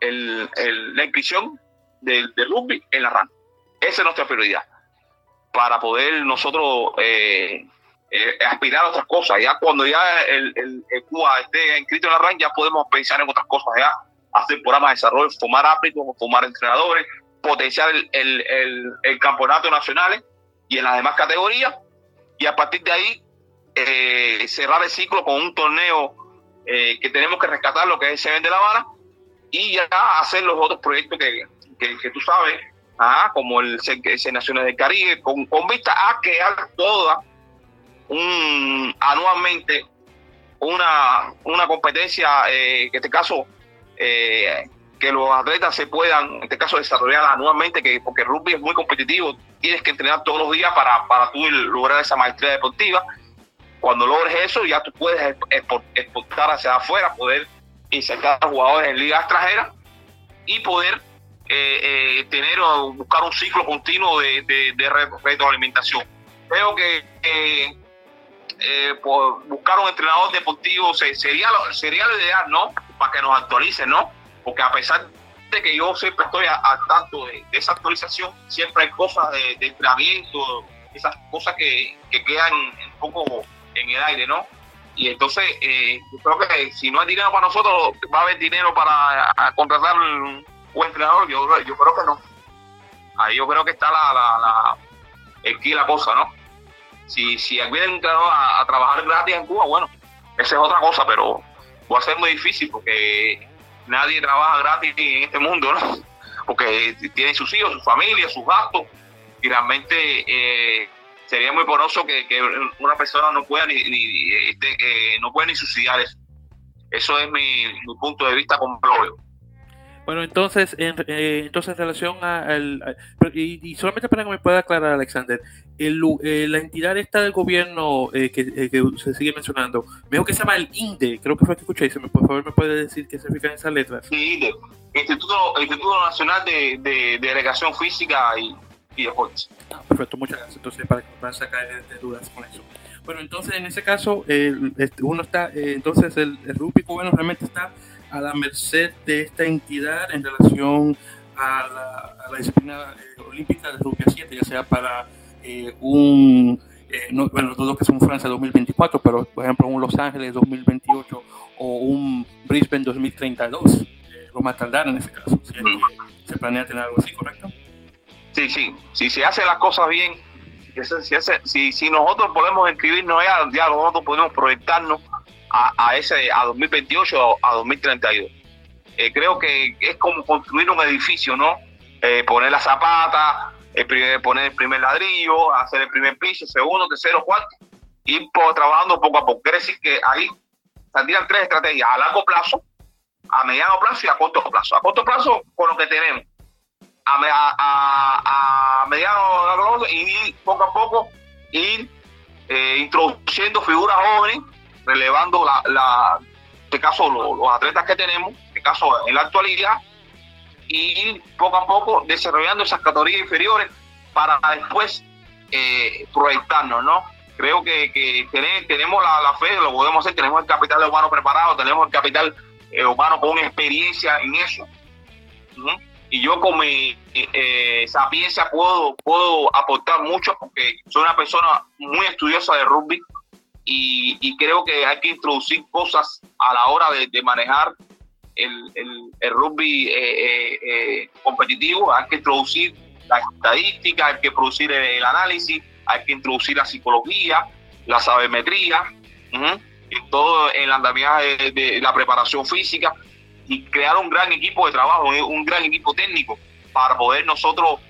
el, la inscripción del, rugby en la RAN. Esa es nuestra prioridad. Para poder nosotros eh, eh, aspirar a otras cosas. Ya cuando ya el, el, el, Cuba esté inscrito en la RAN, ya podemos pensar en otras cosas. Ya hacer programas de desarrollo, formar árbitros, formar entrenadores, potenciar el, campeonato nacional y en las demás categorías. Y a partir de ahí, eh, cerrar el ciclo con un torneo eh, que tenemos que rescatar, lo que es el Seven de La Habana, y ya hacer los otros proyectos que, que, tú sabes, ah, como el C Naciones del Caribe, con, con vista a crear toda un, anualmente una, una competencia, eh, en este caso eh, que los atletas se puedan, en este caso, desarrollar anualmente, que, porque el rugby es muy competitivo, tienes que entrenar todos los días para, para tú lograr esa maestría deportiva. Cuando logres eso, ya tú puedes exportar hacia afuera, poder insertar a jugadores en ligas extranjeras y poder eh, eh, tener o buscar un ciclo continuo de, de, retroalimentación. Creo que eh, buscar un entrenador deportivo sería, sería lo ideal, ¿no? para que nos actualicen, ¿no? Porque a pesar de que yo siempre estoy al tanto de, esa actualización, siempre hay cosas de, entrenamiento, esas cosas que, quedan un poco en el aire, ¿no? Y entonces, eh, yo creo que si no hay dinero para nosotros, va a haber dinero para contratar un, entrenador, yo, yo creo que no. Ahí yo creo que está la, la, la aquí la cosa, ¿no? Si, si viene un entrenador a trabajar gratis en Cuba, bueno, esa es otra cosa, pero va a ser muy difícil porque nadie trabaja gratis en este mundo, ¿no? Porque tiene sus hijos, su familia, sus gastos, y realmente eh, sería muy poroso que, una persona no pueda ni, este, eh, no pueda ni subsidiar eso. Eso es mi, punto de vista como lo bueno, entonces, en, eh, entonces en relación al... y, solamente para que me pueda aclarar, Alexander, el, eh, la entidad esta del gobierno eh, que, se sigue mencionando, veo que se llama el INDE, creo que fue que escuché, ¿me, por favor me puede decir qué significan esas letras. Sí, INDE, Instituto, Instituto Nacional de, de, Delegación Física y, y Deportes. Ah, perfecto, muchas gracias. Entonces, para que puedan sacar de, dudas con eso. Bueno, entonces en ese caso, este, uno está, entonces el, el rugby cubano realmente está a la merced de esta entidad en relación a la, disciplina eh, olímpica de rugby 7, ya sea para eh, un, eh, no, bueno, los que son Francia 2024, pero por ejemplo un Los Ángeles 2028 o un Brisbane 2032, lo más tardar en ese caso, si se planea tener algo así, ¿correcto? Sí, sí, si se hace las cosas bien, si, si, si nosotros podemos inscribirnos ya, ya nosotros podemos proyectarnos a, ese a 2028 a 2032. Eh, creo que es como construir un edificio, ¿no? Eh, poner la zapata, el poner el primer ladrillo, hacer el primer piso, segundo, tercero, cuarto, ir trabajando poco a poco. Quiere decir que ahí saldrían tres estrategias, a largo plazo, a mediano plazo y a corto plazo. A corto plazo, con lo que tenemos. A, a, a mediano plazo, y poco a poco ir eh, introduciendo figuras jóvenes relevando la, la este caso los, atletas que tenemos, en este caso en la actualidad, y poco a poco desarrollando esas categorías inferiores para después eh, proyectarnos, ¿no? Creo que, que tenemos la, fe, lo podemos hacer, tenemos el capital humano preparado, tenemos el capital eh, humano con experiencia en eso. Y yo con mi eh, sapiencia puedo, puedo aportar mucho porque soy una persona muy estudiosa de rugby, y, creo que hay que introducir cosas a la hora de, manejar el, rugby eh, eh, eh, competitivo, hay que introducir la estadística, hay que producir el, análisis, hay que introducir la psicología, la sabermetría, y todo el andamiaje de, la preparación física y crear un gran equipo de trabajo, un gran equipo técnico para poder nosotros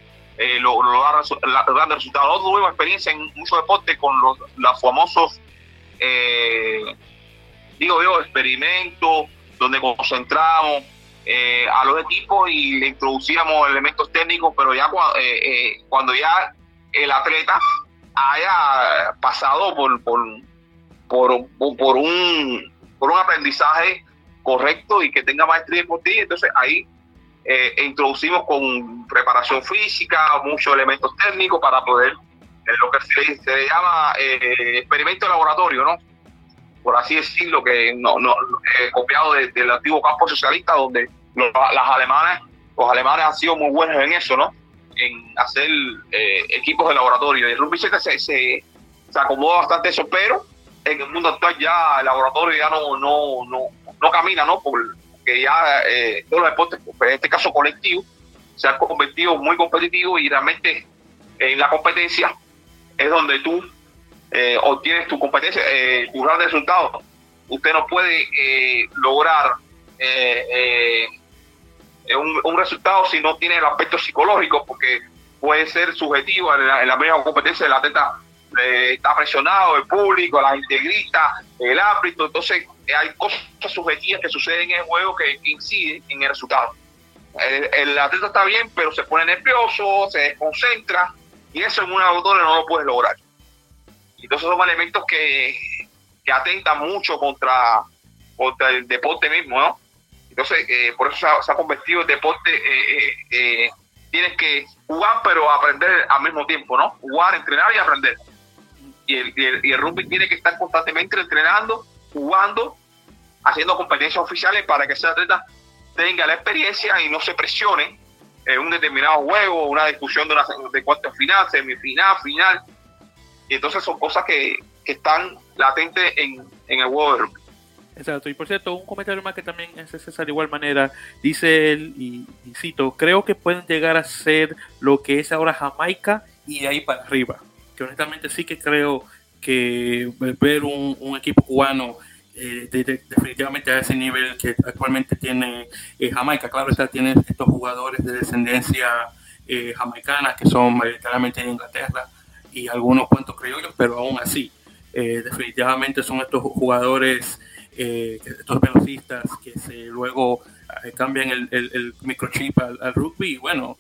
lograr, grandes resultados. Nosotros tuvimos experiencia en muchos deportes con los, los famosos eh, digo yo, experimentos donde concentramos eh, a los equipos y le introducíamos elementos técnicos, pero ya eh, cuando ya el atleta haya pasado por, por, por, un, por un aprendizaje correcto y que tenga maestría deportiva, entonces ahí introducimos con preparación física, muchos elementos técnicos para poder lo que se, llama eh, experimento laboratorio, ¿no? Por así decirlo, que no, no eh, copiado del antiguo campo socialista, donde los, las alemanes, los alemanes han sido muy buenos en eso, ¿no? En hacer eh, equipos de laboratorio. Y el rugby se, se, se, acomoda bastante eso, pero en el mundo actual ya el laboratorio ya no, no, no, no camina, ¿no? Porque ya eh, todos los deportes, en este caso colectivo, se han convertido muy competitivos y realmente en la competencia es donde tú eh, obtienes tu competencia, eh, tu gran resultado. Usted no puede eh, lograr eh, un, un, resultado si no tiene el aspecto psicológico, porque puede ser subjetivo en la, en misma competencia del atleta. está presionado el público, la integrista, el árbitro, entonces hay cosas subjetivas que suceden en el juego que, inciden en el resultado. El, el, atleta está bien, pero se pone nervioso, se desconcentra, y eso en una autora no lo puedes lograr. Entonces son elementos que, que atentan mucho contra, contra el deporte mismo, ¿no? Entonces, eh, por eso se ha, convertido el deporte, eh, eh, tienes que jugar pero aprender al mismo tiempo, ¿no? Jugar, entrenar y aprender. Y el, y el, rugby tiene que estar constantemente entrenando, jugando, haciendo competencias oficiales para que ese atleta tenga la experiencia y no se presione en un determinado juego, una discusión de, una, de cuarto final, semifinal, final. Y entonces son cosas que, que están latentes en, en, el juego de rugby. Exacto, y por cierto, un comentario más que también es César de igual manera, dice él, y, cito, creo que pueden llegar a ser lo que es ahora Jamaica y de ahí para arriba. Que honestamente sí que creo que ver un, un equipo cubano eh, definitivamente a ese nivel que actualmente tiene eh, Jamaica. Claro está, tiene estos jugadores de descendencia eh, jamaicana que son mayoritariamente de Inglaterra y algunos cuantos criollos, pero aún así, definitivamente son estos jugadores, estos velocistas que se luego cambian el, el, microchip al, rugby y bueno,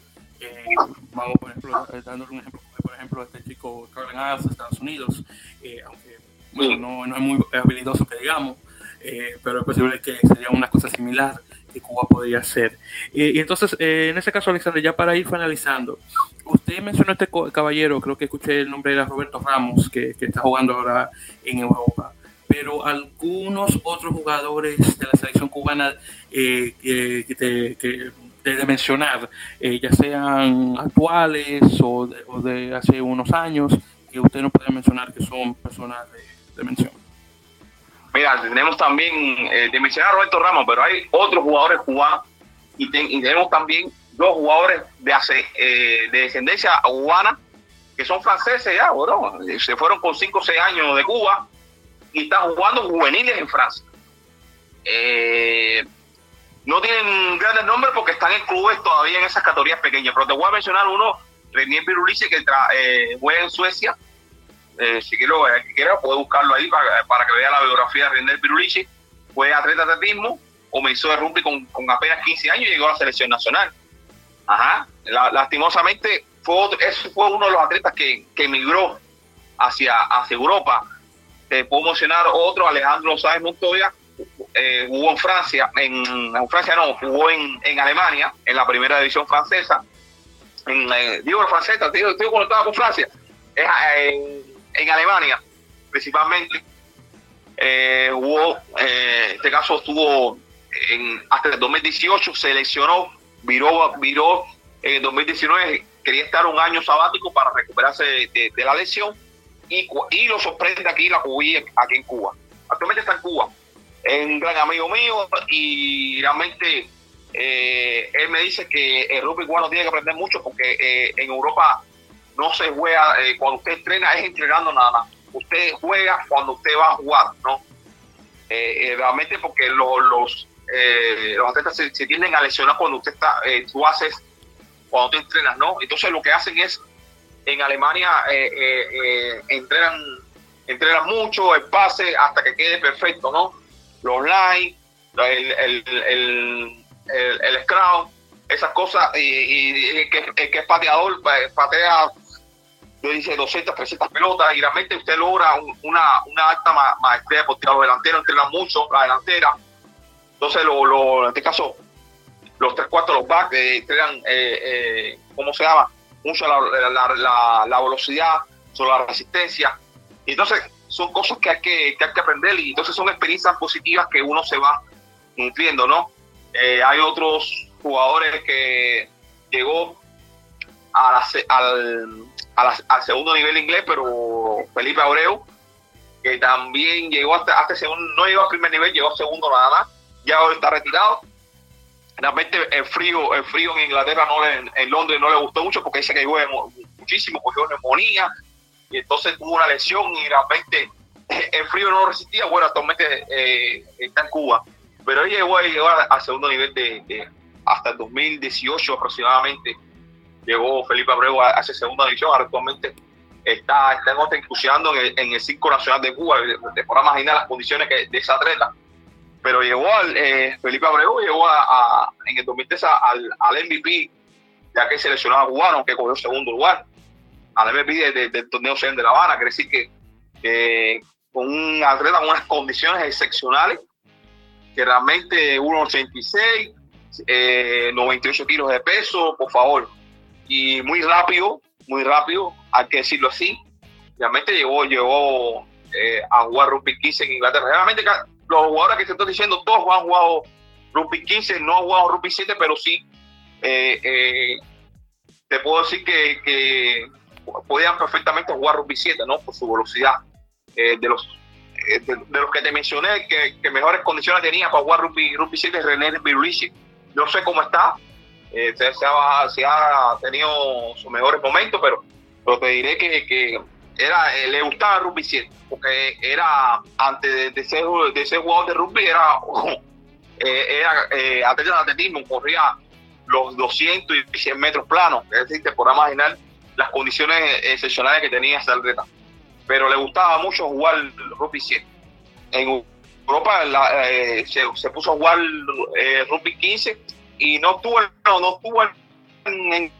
vamos por ejemplo, dándole un ejemplo, por ejemplo, este chico Carlin Isles de Estados Unidos, aunque no, no es muy habilidoso que digamos, eh, pero es posible que sería una cosa similar que Cuba podría hacer. y entonces, eh, en ese caso, Alexander, ya para ir finalizando, usted mencionó a este caballero, creo que escuché el nombre de Roberto Ramos, que, que está jugando ahora en Europa, pero algunos otros jugadores de la selección cubana eh, que, de, mencionar, eh, ya sean actuales o de, hace unos años, que usted no puede mencionar que son personas de, mención. Mira, tenemos también, eh, de mencionar a Roberto Ramos, pero hay otros jugadores cubanos y, tenemos también dos jugadores de, de descendencia cubana que son franceses ya, bueno, se fueron con 5 o 6 años de Cuba y están jugando juveniles en Francia. Eh, no tienen grandes nombres porque están en clubes todavía en esas categorías pequeñas, pero te voy a mencionar uno, Renier Pirulice, que eh, juega en Suecia. Eh, si quiero, quiera, puede buscarlo ahí para, que vea la biografía de Renier Pirulice. Fue atleta de atletismo, comenzó de rugby con, apenas 15 años y llegó a la selección nacional. Ajá. lastimosamente, fue ese fue uno de los atletas que, que emigró hacia, hacia Europa te puedo mencionar otro, Alejandro Sáenz Montoya, eh, jugó en Francia, en, Francia no, jugó en, en, Alemania, en la primera división francesa. En, eh, digo francesa, digo, estoy conectado con Francia, en, en Alemania principalmente. Eh, jugó, eh, este caso estuvo en, hasta el 2018, seleccionó, viró, viró en 2019, quería estar un año sabático para recuperarse de la lesión y, lo sorprende aquí la cubilla aquí en Cuba. Actualmente está en Cuba. Es un gran amigo mío y realmente eh, él me dice que el rugby cubano tiene que aprender mucho porque eh, en Europa no se juega, eh, cuando usted entrena es entrenando nada. Usted juega cuando usted va a jugar, ¿no? realmente porque los, los, los atletas se, tienden a lesionar cuando usted está, tú haces, cuando tú entrenas, ¿no? Entonces lo que hacen es en Alemania eh, eh, eh, entrenan, entrenan mucho el pase hasta que quede perfecto, ¿no? Los lines, el, el, el, el, scrum, esas cosas, y, el, que, es pateador patea, yo dice 200, 300 pelotas, y realmente usted logra una, una alta maestría deportiva. Los delanteros entrenan mucho, la delantera. Entonces, lo, lo, en este caso, los tres cuartos, los backs, entrenan, ¿cómo se llama? mucho la, la, velocidad, sobre la resistencia. Entonces son cosas que hay que, que hay que aprender y entonces son experiencias positivas que uno se va nutriendo, ¿no? Eh, hay otros jugadores que llegó a al, al segundo nivel inglés, pero Felipe Abreu, que también llegó hasta, hasta segundo, no llegó al primer nivel, llegó a segundo nada más, ya hoy está retirado realmente el frío, el frío en Inglaterra, no en Londres no le gustó mucho porque dice que llueve muchísimo, cogió neumonía y entonces tuvo una lesión y realmente el frío no lo resistía. Bueno, actualmente eh, está en Cuba, pero ella llegó, llegó al segundo nivel de, hasta el 2018 aproximadamente. Llegó Felipe Abreu a, esa segunda división, actualmente está, está en incursionando en el, en Nacional de Cuba. Te podrás imaginar las condiciones que, de esa atleta pero llegó al, eh, Felipe Abreu llegó a, en el 2003 al, al MVP, ya que seleccionaba a cubano, que cogió segundo lugar, al MVP del torneo CEN de La Habana, quiere decir que, con un atleta con unas condiciones excepcionales, que realmente 1,86, eh, 98 kilos de peso, por favor, y muy rápido, muy rápido, hay que decirlo así, realmente llegó, llegó eh, a jugar rugby 15 en Inglaterra. Realmente los jugadores que te estoy diciendo, todos han jugado rugby 15, no han jugado rugby 7, pero sí eh, eh, te puedo decir que, podían perfectamente jugar rugby 7, ¿no? Por su velocidad. De los de, los que te mencioné, que, mejores condiciones tenía para jugar rugby, rugby 7 René Birulici. No sé cómo está, se, ha, tenido sus mejores momentos, pero, pero te diré que era, eh, le gustaba el rugby 7, porque era, antes de, ser, de ser jugador de rugby, era, eh, era eh, atleta de atletismo, corría los 200 y 100 metros planos, es decir, te podrás imaginar las condiciones excepcionales que tenía ese atleta. Pero le gustaba mucho jugar rugby 7. En Europa se, puso a jugar rugby 15 y no tuvo, no, no tuvo en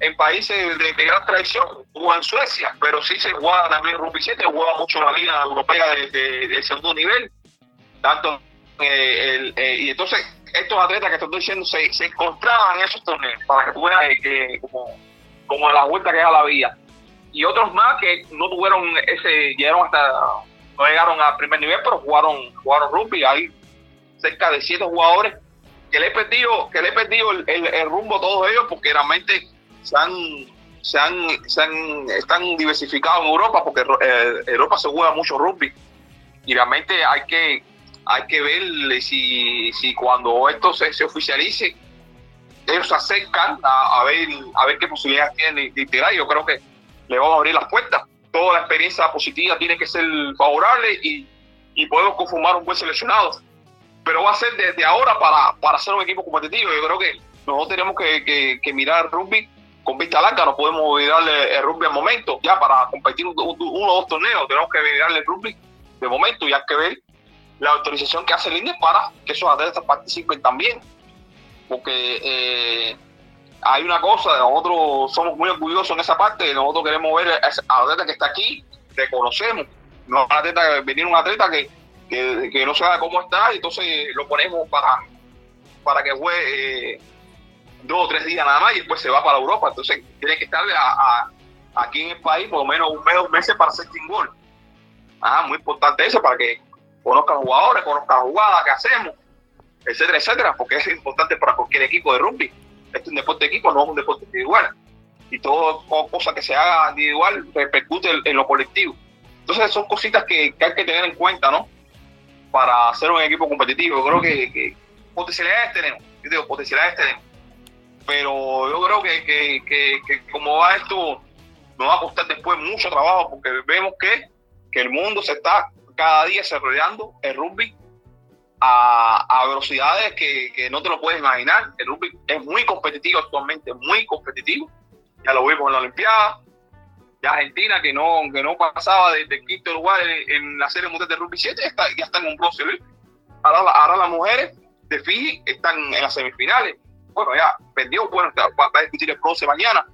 en, países de, gran tradición, jugó en Suecia, pero sí se jugaba también rugby 7, jugaba mucho la liga europea de, segundo nivel, tanto eh, y entonces estos atletas que estoy diciendo se, encontraban en esos torneos, para que tú veas como, como la vuelta que da la vida. Y otros más que no tuvieron ese, llegaron hasta, no llegaron al primer nivel, pero jugaron, jugaron rugby. Hay cerca de siete jugadores que le he perdido, que le he perdido el, rumbo a todos ellos porque realmente se han, se han, se han, están diversificados en Europa porque eh, Europa se juega mucho rugby y realmente hay que hay que ver si, si cuando esto se, se oficialice ellos se acercan a, ver a ver qué posibilidades tienen de, integrar. Yo creo que le vamos a abrir las puertas. Toda la experiencia positiva tiene que ser favorable y, y podemos conformar un buen seleccionado. Pero va a ser desde ahora para, para ser un equipo competitivo. Yo creo que nosotros tenemos que, que, mirar el rugby con vista larga, no podemos mirarle el rugby al momento. Ya para competir uno o dos torneos, tenemos que mirarle el rugby de momento y hay que ver la autorización que hace el INE para que esos atletas participen también porque eh, hay una cosa, nosotros somos muy orgullosos en esa parte, nosotros queremos ver a atleta que está aquí, reconocemos, no un atleta, venir un atleta que, que, no sabe cómo está, y entonces lo ponemos para, para que juegue eh, dos o tres días nada más y después se va para Europa, entonces tiene que estar aquí en el país por lo menos un mes, dos meses para hacer gol. Ah, muy importante eso para que conozca a los jugadores, conozca la jugada que hacemos etcétera, etcétera, porque es importante para cualquier equipo de rugby. Este es un deporte de equipo, no es un deporte individual. Y todo, cosa que se haga individual repercute en, lo colectivo. Entonces son cositas que, hay que tener en cuenta, ¿no? Para ser un equipo competitivo. Yo creo que, potencialidades tenemos, yo digo, potencialidades tenemos. Pero yo creo que, que, como va esto, nos va a costar después mucho trabajo porque vemos que, que el mundo se está cada día desarrollando el rugby a, velocidades que, no te lo puedes imaginar. El rugby es muy competitivo actualmente, muy competitivo. Ya lo vimos en la Olimpiada. Ya Argentina, que no, que no pasaba desde el quinto lugar en, la serie mundial de rugby 7, está, ya están en un bronce. Ahora, ahora las mujeres de Fiji están en las semifinales. Bueno, ya perdió, bueno, va, a discutir el bronce mañana.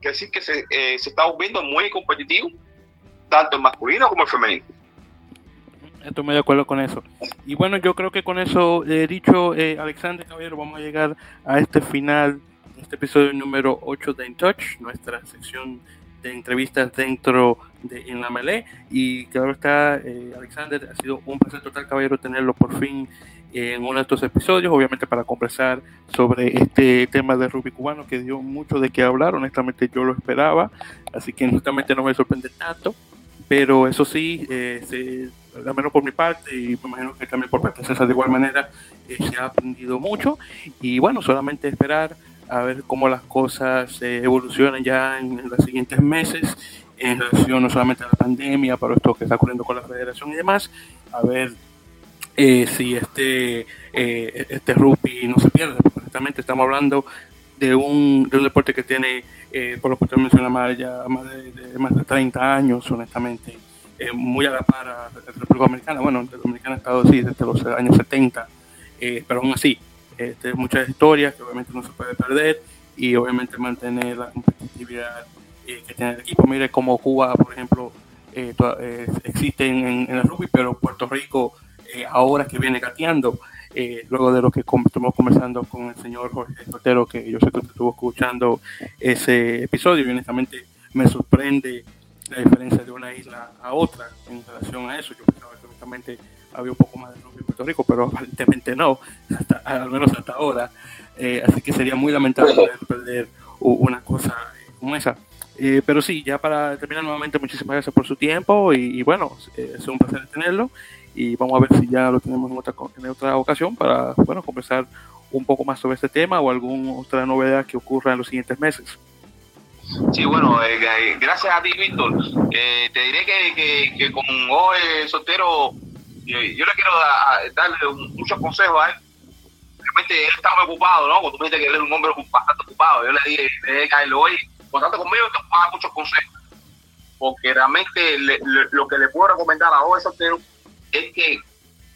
Quiere decir que se, eh, se está volviendo muy competitivo, tanto el masculino como el femenino. Estoy muy de acuerdo con eso. Y bueno, yo creo que con eso eh, dicho, eh, Alexander Caballero, vamos a llegar a este final, este episodio número 8 de In Touch, nuestra sección de entrevistas dentro de En la Melee. Y claro está, eh, Alexander, ha sido un placer total, caballero, tenerlo por fin en uno de estos episodios, obviamente para conversar sobre este tema de rugby cubano que dio mucho de qué hablar, honestamente yo lo esperaba, así que honestamente no me sorprende tanto, pero eso sí, eh, se, al menos por mi parte, y me imagino que también por parte de César de igual manera, eh, se ha aprendido mucho. Y bueno, solamente esperar a ver cómo las cosas eh, evolucionan ya en, los siguientes meses en relación no solamente a la pandemia, para esto que está ocurriendo con la federación y demás, a ver eh, si este, este rugby no se pierde, porque estamos hablando de un, de un deporte que tiene, por lo que usted menciona, más, ya, más, de, más de 30 años, honestamente eh, muy a la par a la República Dominicana. Bueno, la Dominicana ha estado así desde los años 70, eh, pero aún así, este, muchas historias que obviamente no se puede perder y obviamente mantener la competitividad eh, que tiene el equipo. Mire cómo Cuba, por ejemplo, existe en, el rugby, pero Puerto Rico ahora que viene gateando. luego de lo que estuvimos conversando con el señor Jorge Sotero, que yo sé que estuvo escuchando ese episodio y honestamente me sorprende la diferencia de una isla a otra en relación a eso. Yo pensaba que había un poco más de rugby en Puerto Rico, pero aparentemente no, al menos hasta ahora. Eh, así que sería muy lamentable perder una cosa como esa. Eh, pero sí, ya para terminar nuevamente, muchísimas gracias por su tiempo y, bueno, eh, es un placer tenerlo y vamos a ver si ya lo tenemos en otra, en otra ocasión para bueno, conversar un poco más sobre este tema o alguna otra novedad que ocurra en los siguientes meses. Sí, bueno, eh, eh, gracias a ti, Víctor. te diré que, que, con hoy soltero, yo, le quiero darle muchos consejos a él. Realmente él está muy ocupado, ¿no? Cuando tú me dices que él es un hombre bastante ocupado, yo le dije, le caerlo hoy, tanto conmigo, te puedo dar muchos consejos. Porque realmente lo que le puedo recomendar a hoy soltero es que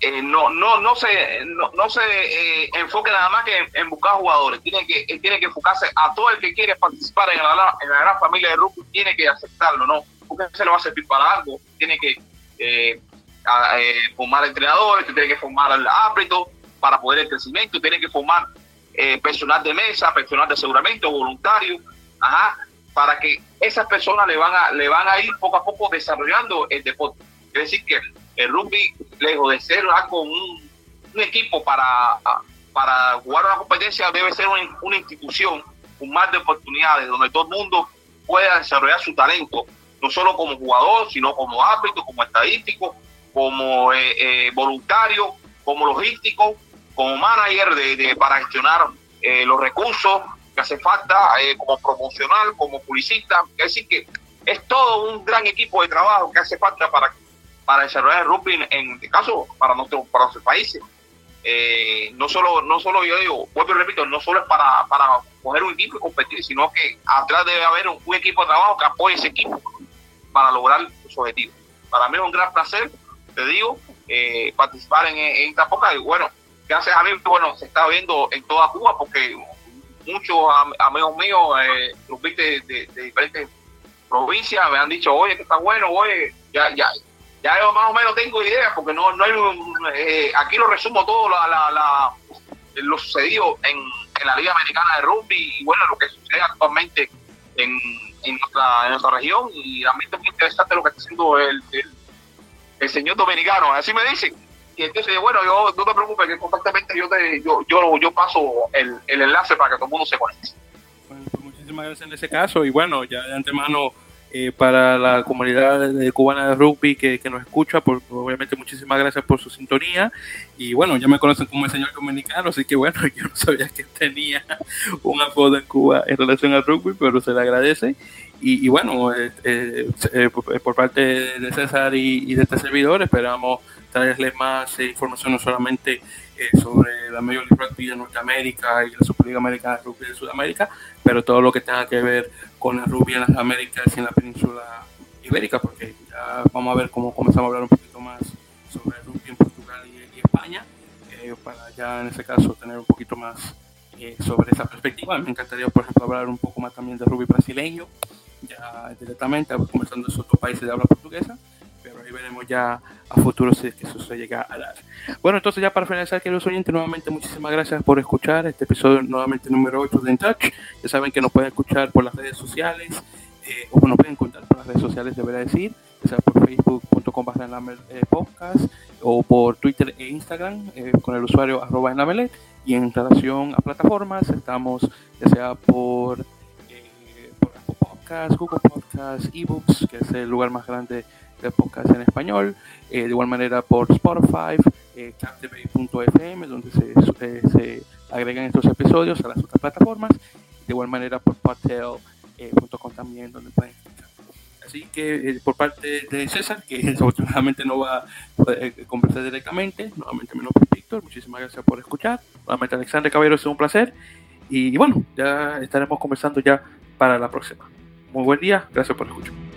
eh, no, no, no se, no, se eh, enfoque nada más que en, buscar jugadores, tiene que, eh, tiene que enfocarse a todo el que quiere participar en la, gran familia de rugby, tiene que aceptarlo, ¿no? Porque se lo va a servir para algo, tiene que formar entrenadores, tiene que formar al árbitro para poder el crecimiento, tiene que formar personal de mesa, personal de aseguramiento, voluntario, ajá, para que esas personas le van a, le van a ir poco a poco desarrollando el deporte. Es decir, que el rugby, lejos de ser algo, un, un equipo para, para jugar una competencia, debe ser una, institución con más de oportunidades, donde todo el mundo pueda desarrollar su talento, no solo como jugador, sino como árbitro, como estadístico, como eh, eh, voluntario, como logístico, como manager de, para gestionar eh, los recursos que hace falta, como promocional, como publicista. Es decir, que es todo un gran equipo de trabajo que hace falta para, para desarrollar el rugby, en, este caso, para, nuestro, para nuestros países. no solo, no solo yo digo, vuelvo y repito, no solo es para, para coger un equipo y competir, sino que atrás debe haber un, un equipo de trabajo que apoye ese equipo para lograr sus objetivos. Para mí es un gran placer te digo, eh, participar en, esta poca y bueno, gracias a mí, bueno, se está viendo en toda Cuba porque muchos amigos míos, eh, de, diferentes provincias, me han dicho, oye, que está bueno, oye, ya, ya, ya yo más o menos tengo idea, porque no, no hay, eh, aquí lo resumo todo la, la, lo sucedido en, la Liga Americana de Rugby y bueno, lo que sucede actualmente en, en, nuestra, en nuestra región y realmente es muy interesante lo que está haciendo el el señor dominicano, así me dicen. Y entonces, bueno, yo no te preocupes, que constantemente yo, te, yo, yo, yo paso el, el, enlace para que todo el mundo se conecte. Pues muchísimas gracias en ese caso. Y bueno, ya de antemano, eh, para la comunidad cubana de rugby que, que nos escucha, por, obviamente muchísimas gracias por su sintonía. Y bueno, ya me conocen como el señor dominicano, así que bueno, yo no sabía que tenía un apodo en Cuba en relación al rugby, pero se le agradece. Y, bueno, eh, eh, eh, por parte de César y, de este servidor esperamos traerles más información no solamente sobre la Major League Rugby de Norteamérica y la Superliga Americana de Rugby de Sudamérica, pero todo lo que tenga que ver con el rugby en las Américas y en la península ibérica, porque ya vamos a ver cómo comenzamos a hablar un poquito más sobre el rugby en Portugal y, y España, para ya en ese caso tener un poquito más sobre esa perspectiva. Me encantaría, por ejemplo, hablar un poco más también de rugby brasileño ya directamente, conversando en otros países de habla portuguesa, pero ahí veremos ya a futuro si es que eso se llega a dar. Bueno, entonces ya para finalizar, queridos oyentes, nuevamente muchísimas gracias por escuchar este episodio nuevamente número 8 de In Touch. Ya saben que nos pueden escuchar por las redes sociales, eh, o nos pueden encontrar por las redes sociales, debería decir, ya sea por facebook.com barra eh, podcast o por Twitter e Instagram eh, con el usuario arroba y en relación a plataformas estamos ya sea por Google Podcasts, eBooks, que es el lugar más grande de podcast en español. Eh, de igual manera por Spotify, eh, Captivate.fm, donde se, eh, se, agregan estos episodios a las otras plataformas. De igual manera por Podtail.com también, donde pueden escuchar. Así que por parte de César, que desafortunadamente no va a poder conversar directamente, nuevamente menos por Víctor, muchísimas gracias por escuchar. Nuevamente Alexander Caballero, es un placer. Y bueno, ya estaremos conversando ya para la próxima. Muy buen día, gracias por escuchar.